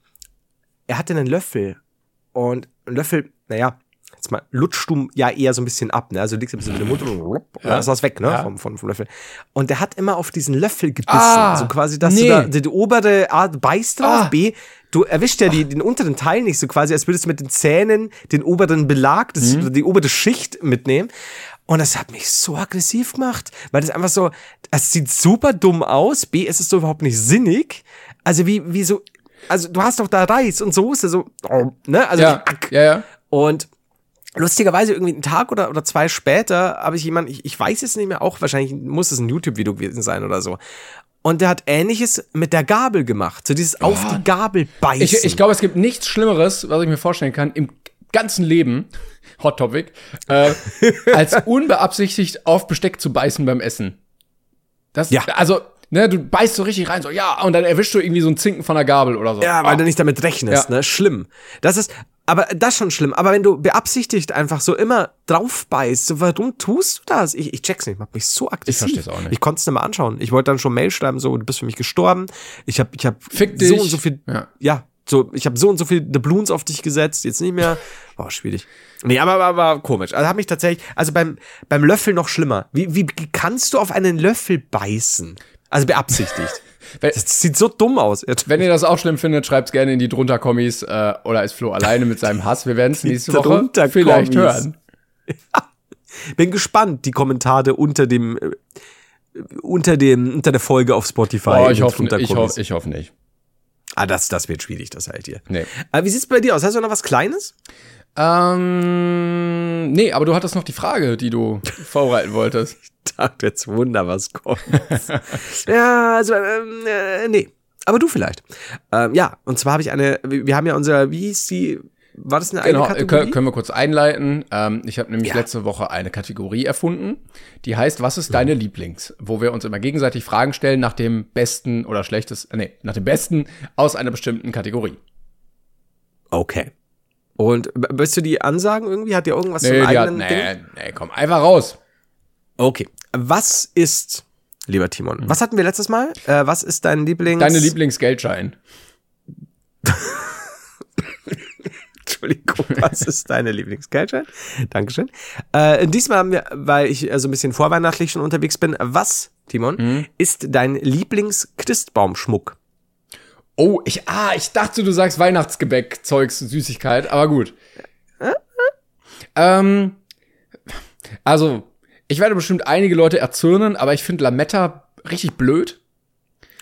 Er hatte einen Löffel und ein Löffel, naja, jetzt mal lutschst du ja eher so ein bisschen ab, ne? Also du legst ein bisschen mit dem Mund und und dann ist das weg, ne? Ja. Vom, vom, vom Löffel. Und der hat immer auf diesen Löffel gebissen. Ah, so quasi, dass nee. du da die, die obere A beißt drauf, Ah. B, du erwischst ja die, den unteren Teil nicht so quasi, als würdest du mit den Zähnen den oberen Belag, das, Mhm. die obere Schicht mitnehmen. Und das hat mich so aggressiv gemacht, weil das einfach so, es sieht super dumm aus, B, es ist so überhaupt nicht sinnig. Also wie, wie so, also du hast doch da Reis und Soße, so, ne? Also Ja, ja, ja. und lustigerweise irgendwie einen Tag oder, oder zwei später habe ich jemanden, ich, ich weiß es nicht mehr, auch wahrscheinlich muss es ein YouTube-Video gewesen sein oder so. Und der hat ähnliches mit der Gabel gemacht. So dieses auf die Gabel beißen. Ich, ich glaube, es gibt nichts Schlimmeres, was ich mir vorstellen kann, im ganzen Leben, Hot Topic, äh, *laughs* als unbeabsichtigt auf Besteck zu beißen beim Essen. Das, Ja. also, ne, du beißt so richtig rein, so, ja, und dann erwischst du irgendwie so ein Zinken von der Gabel oder so. ja, weil Oh. du nicht damit rechnest, Ja. ne? Schlimm. Das ist, aber das ist schon schlimm. Aber wenn du beabsichtigt einfach so immer drauf beißt, so, warum tust du das? Ich, ich check's nicht, macht mich so aggressiv. versteh's auch nicht. Ich konnte es nicht mal anschauen. Ich wollte dann schon Mail schreiben, so, du bist für mich gestorben. Ich habe ich hab Fick so dich. und so viel, Ja. ja, so, ich habe so und so viel Doubloons auf dich gesetzt, jetzt nicht mehr. *laughs* War schwierig. Nee, aber war, war komisch. Also hat mich tatsächlich, also beim, beim Löffel noch schlimmer. Wie, wie kannst du auf einen Löffel beißen? Also beabsichtigt. *laughs* Wenn- Das sieht so dumm aus. *laughs* Wenn ihr das auch schlimm findet, schreibt's gerne in die drunter Kommis äh, oder ist Flo alleine mit seinem Hass. Wir werden es nächste Woche vielleicht hören. Bin gespannt, die Kommentare unter dem, äh, unter dem, unter der Folge auf Spotify. Oh, ich hoffe, ich, hoffe, ich hoffe nicht. Ah, das, das wird schwierig, das halt hier. Nee. Aber wie sieht's bei dir aus? Hast du noch was Kleines? Ähm, nee, aber du hattest noch die Frage, die du *laughs* vorbereiten wolltest. Ich dachte jetzt Wunder, was kommt. *laughs* ja, also, ähm, äh, nee. Aber du vielleicht. Ähm, ja, und zwar habe ich eine, wir haben ja unser, wie hieß die? war das eine Genau, eigene äh, Kategorie? können, können wir kurz einleiten. Ähm, ich habe nämlich Ja. letzte Woche eine Kategorie erfunden, die heißt, was ist deine Lieblings? Wo wir uns immer gegenseitig Fragen stellen nach dem besten oder schlechtes, äh, nee, nach dem besten aus einer bestimmten Kategorie. Okay. Und willst du die ansagen irgendwie? Hat dir irgendwas zum Nee, hat, eigenen nee, Ding? nee, komm, einfach raus. Okay. Was ist, lieber Timon, was hatten wir letztes Mal? Äh, was ist dein Lieblings... Deine Lieblingsgeldschein. *laughs* Entschuldigung, was ist deine Lieblingsgeldschein? Dankeschön. Äh, diesmal haben wir, weil ich äh, so ein bisschen vorweihnachtlich schon unterwegs bin, was, Timon, Mhm. ist dein Lieblings-Christbaumschmuck? Oh, ich, ah, ich dachte, du sagst Weihnachtsgebäck, Zeugs, Süßigkeit, aber gut. Ähm, also, ich werde bestimmt einige Leute erzürnen, aber ich finde Lametta richtig blöd.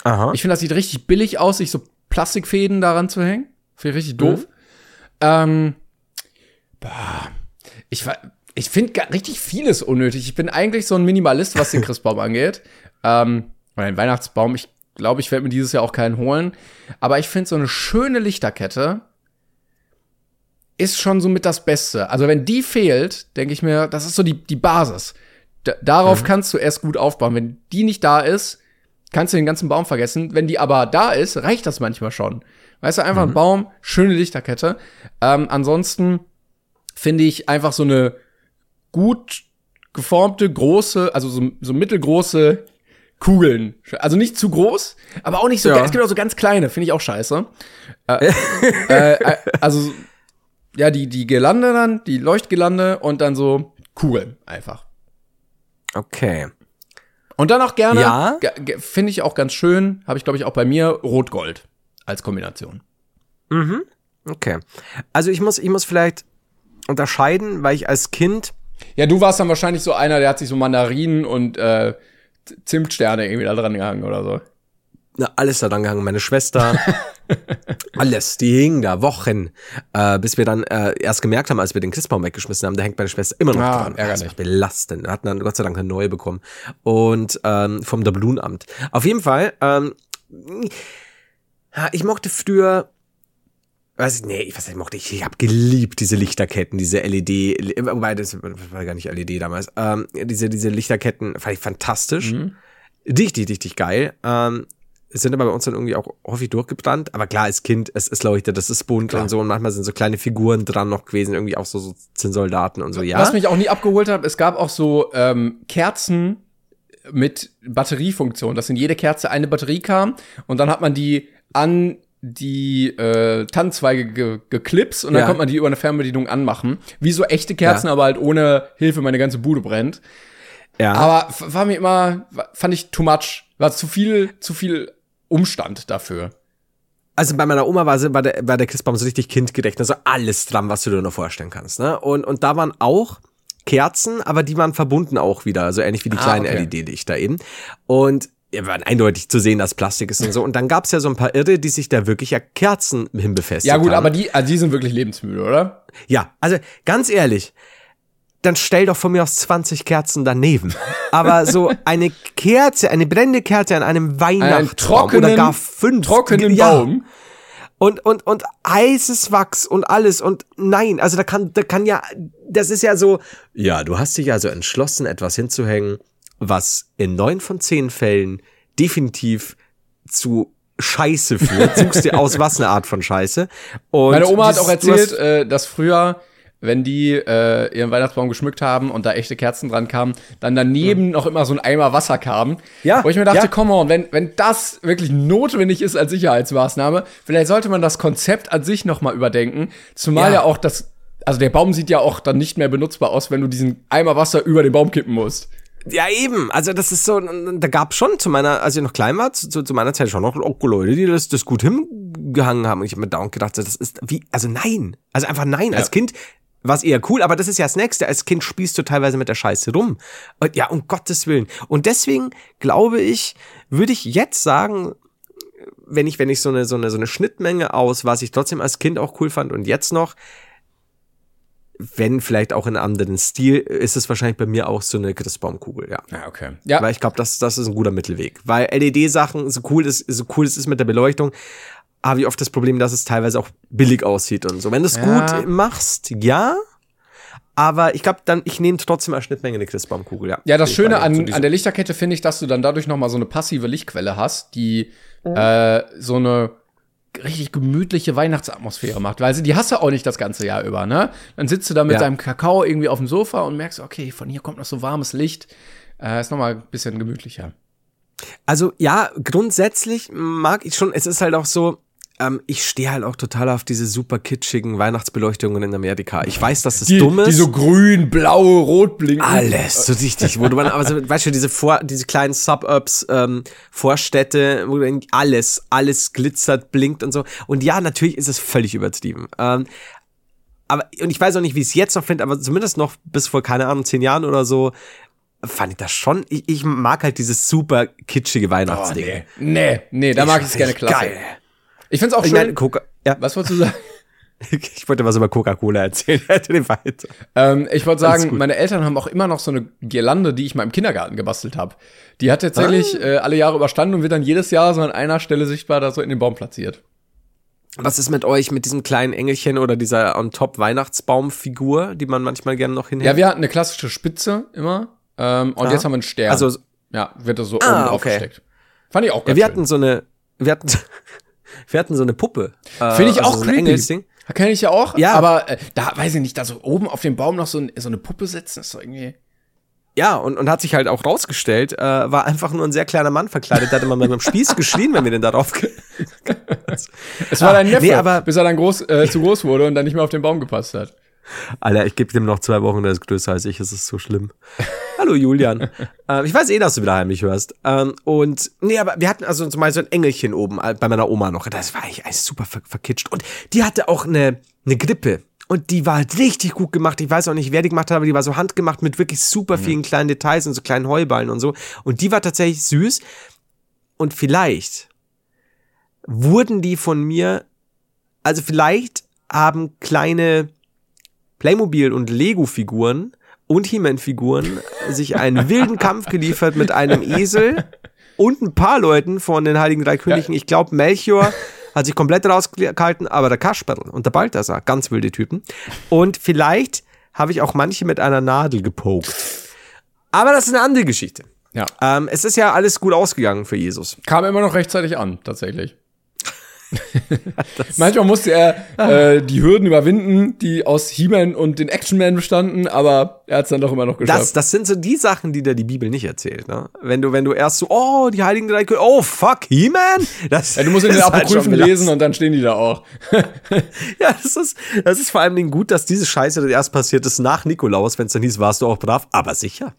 Aha. Ich finde, das sieht richtig billig aus, sich so Plastikfäden daran zu hängen. Finde ich richtig doof. Ähm, boah, ich, ich finde richtig vieles unnötig. Ich bin eigentlich so ein Minimalist, was den *laughs* Christbaum angeht. Ähm, oder den Weihnachtsbaum. Ich glaube, ich werde mir dieses Jahr auch keinen holen. Aber ich finde so eine schöne Lichterkette ist schon so mit das Beste. Also wenn die fehlt, denke ich mir, das ist so die, die Basis. Da, darauf kannst du erst gut aufbauen. Wenn die nicht da ist, kannst du den ganzen Baum vergessen. Wenn die aber da ist, reicht das manchmal schon. Weißt du, einfach ein Baum, schöne Lichterkette. Ähm, ansonsten finde ich einfach so eine gut geformte, große, also so, so mittelgroße Kugeln. Also nicht zu groß, aber auch nicht so, Ja. es gibt auch so ganz kleine, finde ich auch scheiße. Äh, äh, äh, also, ja, die, die Girlande dann, die Leuchtgirlande und dann so Kugeln einfach. Okay. Und dann auch gerne, Ja? finde ich auch ganz schön, habe ich glaube ich auch bei mir, Rot-Gold als Kombination. Okay. Also ich muss, ich muss vielleicht unterscheiden, weil ich als Kind Ja, du warst dann wahrscheinlich so einer, der hat sich so Mandarinen und äh, Zimtsterne irgendwie da dran gehangen oder so. na, alles da dran gegangen, meine Schwester, *laughs* alles, die hingen da Wochen, äh, bis wir dann äh, erst gemerkt haben, als wir den Christbaum weggeschmissen haben, da hängt meine Schwester immer noch Ah, dran. ärgerlich. Das war belastend. Wir hatten dann Gott sei Dank eine neue bekommen. Und ähm, vom Doblunamt. Auf jeden Fall, ähm, ich mochte früher weiß ich, nee, ich weiß nicht, ich mochte ich, ich habe geliebt diese Lichterketten, diese LED, wobei das war gar nicht LED damals. Ähm, diese diese Lichterketten fand ich fantastisch. Richtig, richtig geil. Ähm, sind aber bei uns dann irgendwie auch häufig durchgebrannt. Aber klar, als Kind, es, es leuchtet, das ist bunt und so. Und manchmal sind so kleine Figuren dran noch gewesen, irgendwie auch so, so Zinnsoldaten und so, ja. Was mich auch nie abgeholt hat, es gab auch so ähm, Kerzen mit Batteriefunktion, dass in jede Kerze eine Batterie kam und dann hat man die an die äh, Tannenzweige ge geklipst und dann Ja. konnte man die über eine Fernbedienung anmachen. Wie so echte Kerzen, Ja. aber halt ohne Hilfe meine ganze Bude brennt. ja. Aber war mir immer, fand ich too much. War zu viel, zu viel Umstand dafür. Also bei meiner Oma war, sie- war, der, war der Christbaum so richtig kindgerecht, also alles dran, was du dir nur vorstellen kannst. Ne? Und, und da waren auch Kerzen, aber die waren verbunden auch wieder, so ähnlich wie die Ah, kleinen okay. LED-Lichter eben. Und waren eindeutig zu sehen, dass Plastik ist und so. Und dann gab's ja so ein paar Irre, die sich da wirklich ja Kerzen hinbefestigt Ja gut, haben. aber die, also die sind wirklich lebensmüde, oder? Ja, also ganz ehrlich, dann stell doch von mir aus 20 Kerzen daneben. Aber so eine Kerze, eine brennende Kerze an einem Weihnachtsbaum trockenen, oder gar fünf. trockenen ja. Baum. Und, und, und heißes Wachs und alles. Und nein, also da kann, da kann ja, das ist ja so, ja, du hast dich also entschlossen, etwas hinzuhängen, was in neun von zehn Fällen definitiv zu Scheiße führt. *laughs* Suchst dir aus, was eine Art von Scheiße. Und Meine Oma hat auch erzählt, äh, dass früher, wenn die äh, ihren Weihnachtsbaum geschmückt haben und da echte Kerzen dran kamen, dann daneben noch immer so ein Eimer Wasser kam. Ja, Wo ich mir dachte, ja. come on, wenn, wenn das wirklich notwendig ist als Sicherheitsmaßnahme, vielleicht sollte man das Konzept an sich noch mal überdenken. Zumal Ja. ja. auch das, also der Baum sieht ja auch dann nicht mehr benutzbar aus, wenn du diesen Eimer Wasser über den Baum kippen musst. Ja, eben. Also das ist so, da gab schon zu meiner, als ich noch klein war, zu, zu meiner Zeit schon noch auch Leute, die das, das gut hingehangen haben. Und ich habe mir dauernd gedacht, so, das ist wie, also nein. Also einfach nein. Als Kind war es eher cool, aber das ist ja das Nächste. Als Kind spielst du teilweise mit der Scheiße rum. Und ja, um Gottes Willen. Und deswegen glaube ich, würde ich jetzt sagen, wenn ich, wenn ich so eine, so eine, so eine Schnittmenge aus, was ich trotzdem als Kind auch cool fand und jetzt noch, wenn vielleicht auch in einem anderen Stil, ist es wahrscheinlich bei mir auch so eine Christbaumkugel, ja. Ja, okay. Ja, Weil ich glaube, das, das ist ein guter Mittelweg. Weil LED-Sachen, so cool es so cool es ist mit der Beleuchtung, habe ich oft das Problem, dass es teilweise auch billig aussieht und so. Wenn du es Ja. gut machst, ja. Aber ich glaube dann, ich nehme trotzdem als Schnittmenge eine Christbaumkugel, ja. Ja, das Ich Schöne an, an der Lichterkette finde ich, dass du dann dadurch noch mal so eine passive Lichtquelle hast, die Mhm. äh, so eine richtig gemütliche Weihnachtsatmosphäre macht. Weil sie, die hast du auch nicht das ganze Jahr über, ne? Dann sitzt du da mit Ja. deinem Kakao irgendwie auf dem Sofa und merkst, okay, von hier kommt noch so warmes Licht. Äh, ist noch mal ein bisschen gemütlicher. Also ja, grundsätzlich mag ich schon, es ist halt auch so, ähm, ich stehe halt auch total auf diese super kitschigen Weihnachtsbeleuchtungen in Amerika. Ich weiß, dass es Die, dumm ist. die so grün, blau, rot blinken. alles, so richtig, wo du man, aber so, weißt du, diese Vor, diese kleinen Suburbs, ähm, Vorstädte, wo du alles, alles glitzert, blinkt und so. Und ja, natürlich ist es völlig übertrieben. Ähm, aber, und ich weiß auch nicht, wie ich es jetzt noch finde, aber zumindest noch bis vor, keine Ahnung, zehn Jahren oder so, fand ich das schon, ich, ich mag halt dieses super kitschige Oh, Weihnachtsding. nee. nee, nee, da mag ich es gerne klasse. Geil. Ich find's auch schön. meine, Coca ja, was wolltest du sagen? *laughs* ich wollte was über Coca-Cola erzählen. *laughs* Den weiter. Ähm, ich wollte sagen, meine Eltern haben auch immer noch so eine Girlande, die ich mal im Kindergarten gebastelt habe. Die hat tatsächlich äh, alle Jahre überstanden und wird dann jedes Jahr so an einer Stelle sichtbar da so in den Baum platziert. Was ist mit euch, mit diesem kleinen Engelchen oder dieser on-top-Weihnachtsbaumfigur, die man manchmal gerne noch hinhält? Ja, wir hatten eine klassische Spitze immer ähm, und Aha. jetzt haben wir einen Stern. Also, ja, wird das so Ah, oben okay. gesteckt. Fand ich auch ja, ganz wir schön. hatten so eine, wir hatten, wir hatten so eine Puppe. Äh, Finde ich also auch so creepy. Kenne ich ja auch, Ja. aber äh, da weiß ich nicht, da so oben auf dem Baum noch so, ein, so eine Puppe setzen, ist doch irgendwie. Ja, und, und hat sich halt auch rausgestellt, äh, war einfach nur ein sehr kleiner Mann verkleidet, da hatte man mit einem Spieß *laughs* geschrien, wenn wir den darauf Es war Ah, dein Neffe, nee, aber- bis er dann groß, äh, zu groß wurde und dann nicht mehr auf den Baum gepasst hat. Alter, ich gebe dem noch zwei Wochen, der ist größer als ich, es ist so schlimm. Hallo Julian. *laughs* ähm, ich weiß eh, dass du wieder heimlich hörst. Ähm, und nee, aber wir hatten also zum Beispiel so ein Engelchen oben äh, bei meiner Oma noch. Das war eigentlich super ver verkitscht. Und die hatte auch eine, eine Grippe. Und die war halt richtig gut gemacht. Ich weiß auch nicht, wer die gemacht hat, aber die war so handgemacht mit wirklich super vielen kleinen Details und so kleinen Heuballen und so. Und die war tatsächlich süß. Und vielleicht wurden die von mir, also vielleicht haben kleine Playmobil und Lego-Figuren und He-Man-Figuren sich einen wilden Kampf geliefert mit einem Esel und ein paar Leuten von den Heiligen Drei Königen. Ich glaube, Melchior hat sich komplett rausgehalten, aber der Kasperl und der Balthasar, ganz wilde Typen. Und vielleicht habe ich auch manche mit einer Nadel gepokt. Aber das ist eine andere Geschichte. Ja. Ähm, es ist ja alles gut ausgegangen für Jesus. Kam immer noch rechtzeitig an, tatsächlich. *laughs* Manchmal musste er äh, die Hürden überwinden, die aus He-Man und den Action-Man bestanden, aber er hat es dann doch immer noch geschafft. Das, das sind so die Sachen, die dir die Bibel nicht erzählt. Ne? Wenn du, wenn du erst so, oh, die Heiligen Drei Könige, oh, fuck, He-Man? Ja, du musst in *laughs* den halt Apokryphen schon lesen und dann stehen die da auch. *laughs* Ja, das ist, das ist vor allem Dingen gut, dass diese Scheiße dann erst passiert ist nach Nikolaus, wenn es dann hieß, warst du auch brav, aber sicher.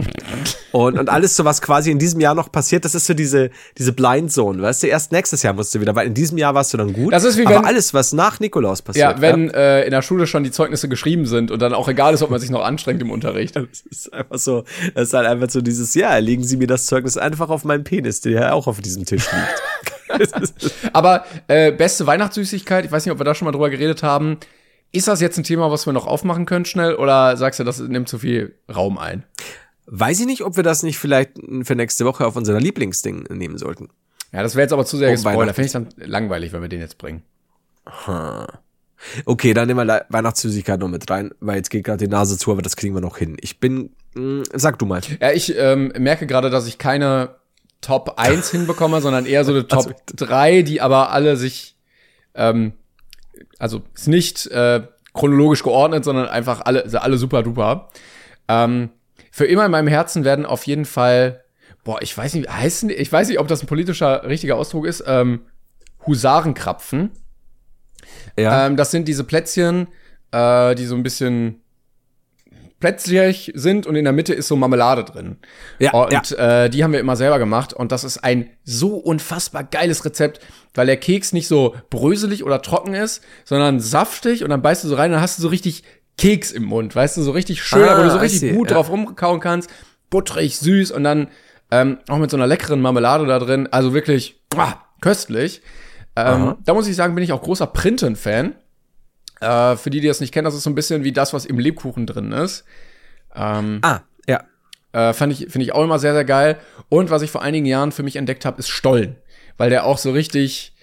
Und, und alles so, was quasi in diesem Jahr noch passiert, das ist so diese, diese Blind Zone, weißt du, erst nächstes Jahr musst du wieder, weil in diesem Jahr warst du dann gut. Das ist wie aber wenn- alles, was nach Nikolaus passiert. Ja, wenn Äh, in der Schule schon die Zeugnisse geschrieben sind und dann auch egal ist, ob man sich noch anstrengt im Unterricht. *laughs* Das ist einfach so, das ist halt einfach so dieses, ja, legen Sie mir das Zeugnis einfach auf meinen Penis, der ja auch auf diesem Tisch liegt. *laughs* Aber äh, beste Weihnachtssüßigkeit, ich weiß nicht, ob wir da schon mal drüber geredet haben. Ist das jetzt ein Thema, was wir noch aufmachen können schnell oder sagst du, das nimmt zu viel Raum ein? Weiß ich nicht, ob wir das nicht vielleicht für nächste Woche auf unser Lieblingsding nehmen sollten. Ja, das wäre jetzt aber zu sehr Oh, gespoilert. Finde ich dann langweilig, wenn wir den jetzt bringen. Okay, dann nehmen wir Weihnachtssüßigkeit noch mit rein, weil jetzt geht gerade die Nase zu, aber das kriegen wir noch hin. Ich bin, mh, sag du mal. Ja, ich ähm, merke gerade, dass ich keine Top 1 hinbekomme, sondern eher so eine *laughs* Top Also- 3, die aber alle sich, ähm, also ist nicht äh, chronologisch geordnet, sondern einfach alle, alle super duper. Ähm, für immer in meinem Herzen werden auf jeden Fall, boah, ich weiß nicht, heißen, ich weiß nicht, ob das ein politischer richtiger Ausdruck ist, ähm, Husarenkrapfen. Ja, Ähm, das sind diese Plätzchen, äh, die so ein bisschen plätzlich sind und in der Mitte ist so Marmelade drin. Ja, und Äh, die haben wir immer selber gemacht und das ist ein so unfassbar geiles Rezept, weil der Keks nicht so bröselig oder trocken ist, sondern saftig und dann beißt du so rein und dann hast du so richtig Keks im Mund, weißt du, so richtig schön, Ah, wo du so richtig see, gut ja. drauf rumkauen kannst, butterig, süß und dann ähm, auch mit so einer leckeren Marmelade da drin, also wirklich ah, köstlich. Ähm, da muss ich sagen, bin ich auch großer Printen-Fan. Äh, für die, die das nicht kennen, das ist so ein bisschen wie das, was im Lebkuchen drin ist. Ähm, ah, ja. äh, fand ich, finde ich auch immer sehr, sehr geil. Und was ich vor einigen Jahren für mich entdeckt habe, ist Stollen. Weil der auch so richtig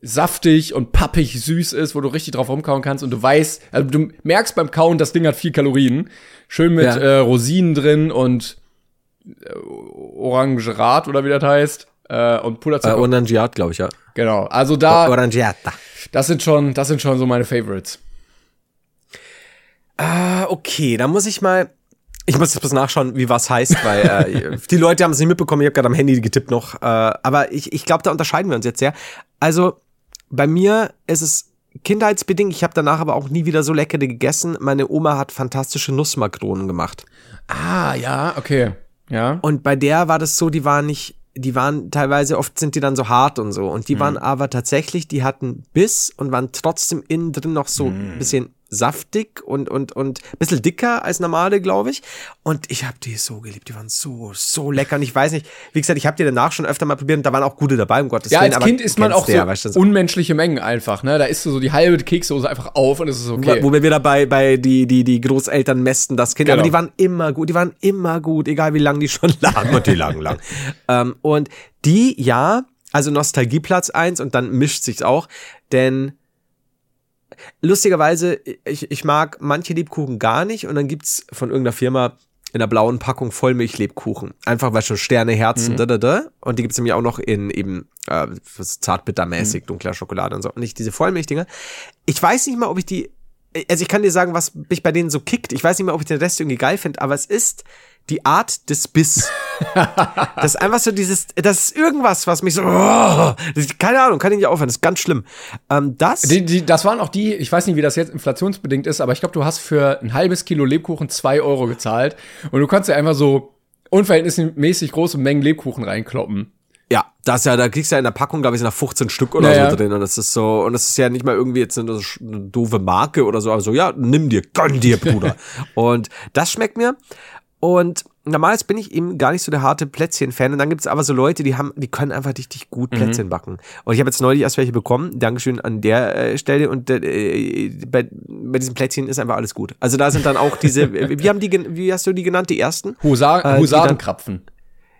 saftig und pappig süß ist, wo du richtig drauf rumkauen kannst und du weißt, also du merkst beim Kauen, das Ding hat viel Kalorien. Schön mit Ja. äh, Rosinen drin und äh, Orangerat oder wie das heißt. Äh, und Äh, Puderzucker. Orangiat, glaube ich, ja. genau. Also da, Orangiata. das sind schon, das sind schon so meine Favorites. Ah, okay, da muss ich mal. Ich muss jetzt bloß nachschauen, wie was heißt, weil äh, die Leute haben es nicht mitbekommen. Ich habe gerade am Handy getippt noch. Äh, aber ich, ich glaube, da unterscheiden wir uns jetzt sehr. Also bei mir ist es kindheitsbedingt. Ich habe danach aber auch nie wieder so leckere gegessen. Meine Oma hat fantastische Nussmakronen gemacht. Ah, ja, okay. Ja. Und bei der war das so, die waren nicht, die waren teilweise, oft sind die dann so hart und so. Und die waren aber tatsächlich, die hatten Biss und waren trotzdem innen drin noch so ein bisschen saftig und, und, und ein bisschen dicker als normale, glaube ich. Und ich habe die so geliebt. Die waren so, so lecker. Und ich weiß nicht, wie gesagt, ich habe die danach schon öfter mal probiert und da waren auch gute dabei, um Gottes Ja, Willen. als aber Kind isst man auch du so ja, weißt du, unmenschliche Mengen einfach, ne? Da isst du so die halbe Kekssoße einfach auf und es ist okay. Wo wir wieder bei, bei die, die, die Großeltern mästen das Kind. Aber Genau. die waren immer gut, die waren immer gut, egal wie lang die schon *laughs* lagen. Und die lagen lang. ähm, und die, ja, also Nostalgieplatz eins und dann mischt sich's auch, denn lustigerweise, ich, ich mag manche Lebkuchen gar nicht und dann gibt's von irgendeiner Firma in der blauen Packung Vollmilchlebkuchen. Einfach weil schon Sterne, Herzen, da, da, da. Und die gibt's nämlich auch noch in eben äh, zartbittermäßig, dunkler Schokolade und so. Und nicht diese Vollmilchdinger. Ich weiß nicht mal, ob ich die. Also ich kann dir sagen, was mich bei denen so kickt. Ich weiß nicht mal, ob ich den Rest irgendwie geil finde, aber es ist die Art des Biss. *laughs* das ist einfach so dieses, das ist irgendwas, was mich so, oh, das, keine Ahnung, kann ich nicht aufhören, das ist ganz schlimm. Ähm, das, Die, die, das waren auch die, ich weiß nicht, wie das jetzt inflationsbedingt ist, aber ich glaube, du hast für ein halbes Kilo Lebkuchen zwei Euro gezahlt und du kannst ja einfach so unverhältnismäßig große Mengen Lebkuchen reinkloppen. Ja, das ja, da kriegst du ja in der Packung, glaube ich, da 15 Stück oder Ja, so drin. Und das ist so, und das ist ja nicht mal irgendwie jetzt eine, eine doofe Marke oder so, aber so, ja, nimm dir, gönn dir, Bruder. *laughs* und das schmeckt mir. Und normalerweise bin ich eben gar nicht so der harte Plätzchen-Fan. Und dann gibt es aber so Leute, die haben, die können einfach richtig gut Plätzchen backen. Und ich habe jetzt neulich erst welche bekommen. Dankeschön an der äh, Stelle. Und äh, bei, bei diesen Plätzchen ist einfach alles gut. Also da sind dann auch diese, *laughs* wie haben die, wie hast du die genannt, die ersten? Husa Äh, die dann- Husarenkrapfen.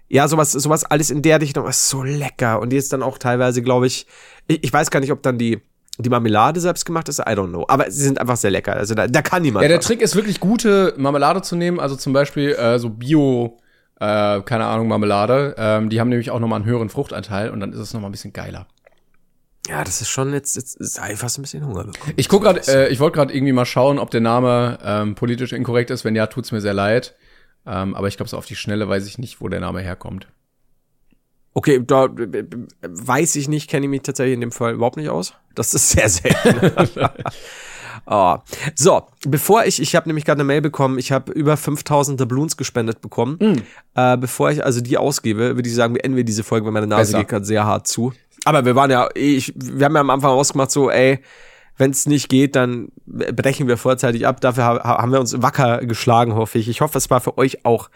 Ja, sowas, sowas alles in der Richtung ist so lecker. Und die ist dann auch teilweise, glaube ich, ich, ich weiß gar nicht, ob dann die, die Marmelade selbst gemacht ist, I don't know. Aber sie sind einfach sehr lecker. Also da, da kann niemand. Ja, der was. Trick ist wirklich gute Marmelade zu nehmen, also zum Beispiel äh, so Bio, äh, keine Ahnung, Marmelade. Ähm, die haben nämlich auch nochmal einen höheren Fruchtanteil und dann ist es nochmal ein bisschen geiler. Ja, das ist schon jetzt, jetzt ist einfach so ein bisschen Hunger bekommen. Ich guck gerade, äh, ich wollte gerade irgendwie mal schauen, ob der Name ähm, politisch inkorrekt ist. Wenn ja, tut's mir sehr leid. Ähm, aber ich glaube, so auf die Schnelle weiß ich nicht, wo der Name herkommt. Okay, da äh, weiß ich nicht, kenne ich mich tatsächlich in dem Fall überhaupt nicht aus. Das ist sehr selten. *laughs* Ah. So, bevor ich, ich habe nämlich gerade eine Mail bekommen, ich habe über 5000 Doubloons gespendet bekommen. Äh, bevor ich also die ausgebe, würde ich sagen, beenden wir diese Folge, weil meine Nase Besser. geht gerade sehr hart zu. Aber wir waren ja, ich, wir haben ja am Anfang ausgemacht, so, ey, wenn es nicht geht, dann brechen wir vorzeitig ab. Dafür ha haben wir uns wacker geschlagen, hoffe ich. Ich hoffe, es war für euch auch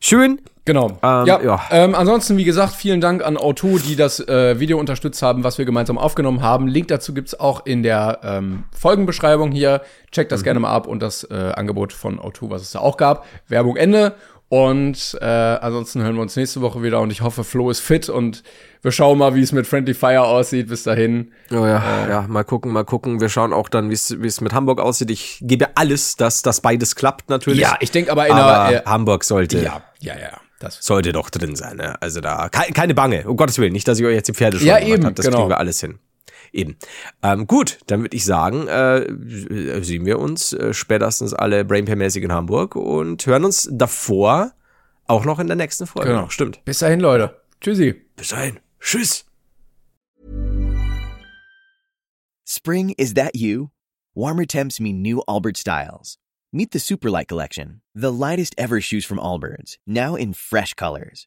schön. Genau. Ähm, ja. ja. Ähm, ansonsten, wie gesagt, vielen Dank an Auto, die das äh, Video unterstützt haben, was wir gemeinsam aufgenommen haben. Link dazu gibt's auch in der ähm, Folgenbeschreibung hier. Checkt das gerne mal ab und das äh, Angebot von Auto, was es da auch gab. Werbung Ende. Und äh, ansonsten hören wir uns nächste Woche wieder und ich hoffe, Flo ist fit und wir schauen mal, wie es mit Friendly Fire aussieht. Bis dahin. Oh ja, ja, mal gucken, mal gucken. Wir schauen auch dann, wie es mit Hamburg aussieht. Ich gebe alles, dass das beides klappt natürlich. Ja, ich denke aber in aber einer. Äh, Hamburg sollte ja, ja, ja. Das sollte doch drin sein. Ne? Also da ke keine Bange. Um Gottes Willen, nicht, dass ich euch jetzt die Pferde schon Ja, gemacht eben, hab. Das genau. kriegen wir alles hin. Eben. Ähm, gut, dann würde ich sagen, äh, sehen wir uns äh, spätestens alle Brainpair-mäßig in Hamburg und hören uns davor auch noch in der nächsten Folge. Genau. Stimmt. Bis dahin, Leute. Tschüssi. Bis dahin. Tschüss. Spring, is that you? Warmer temps mean new Allbirds styles. Meet the Superlight Collection, the lightest ever shoes from Allbirds, now in fresh colors.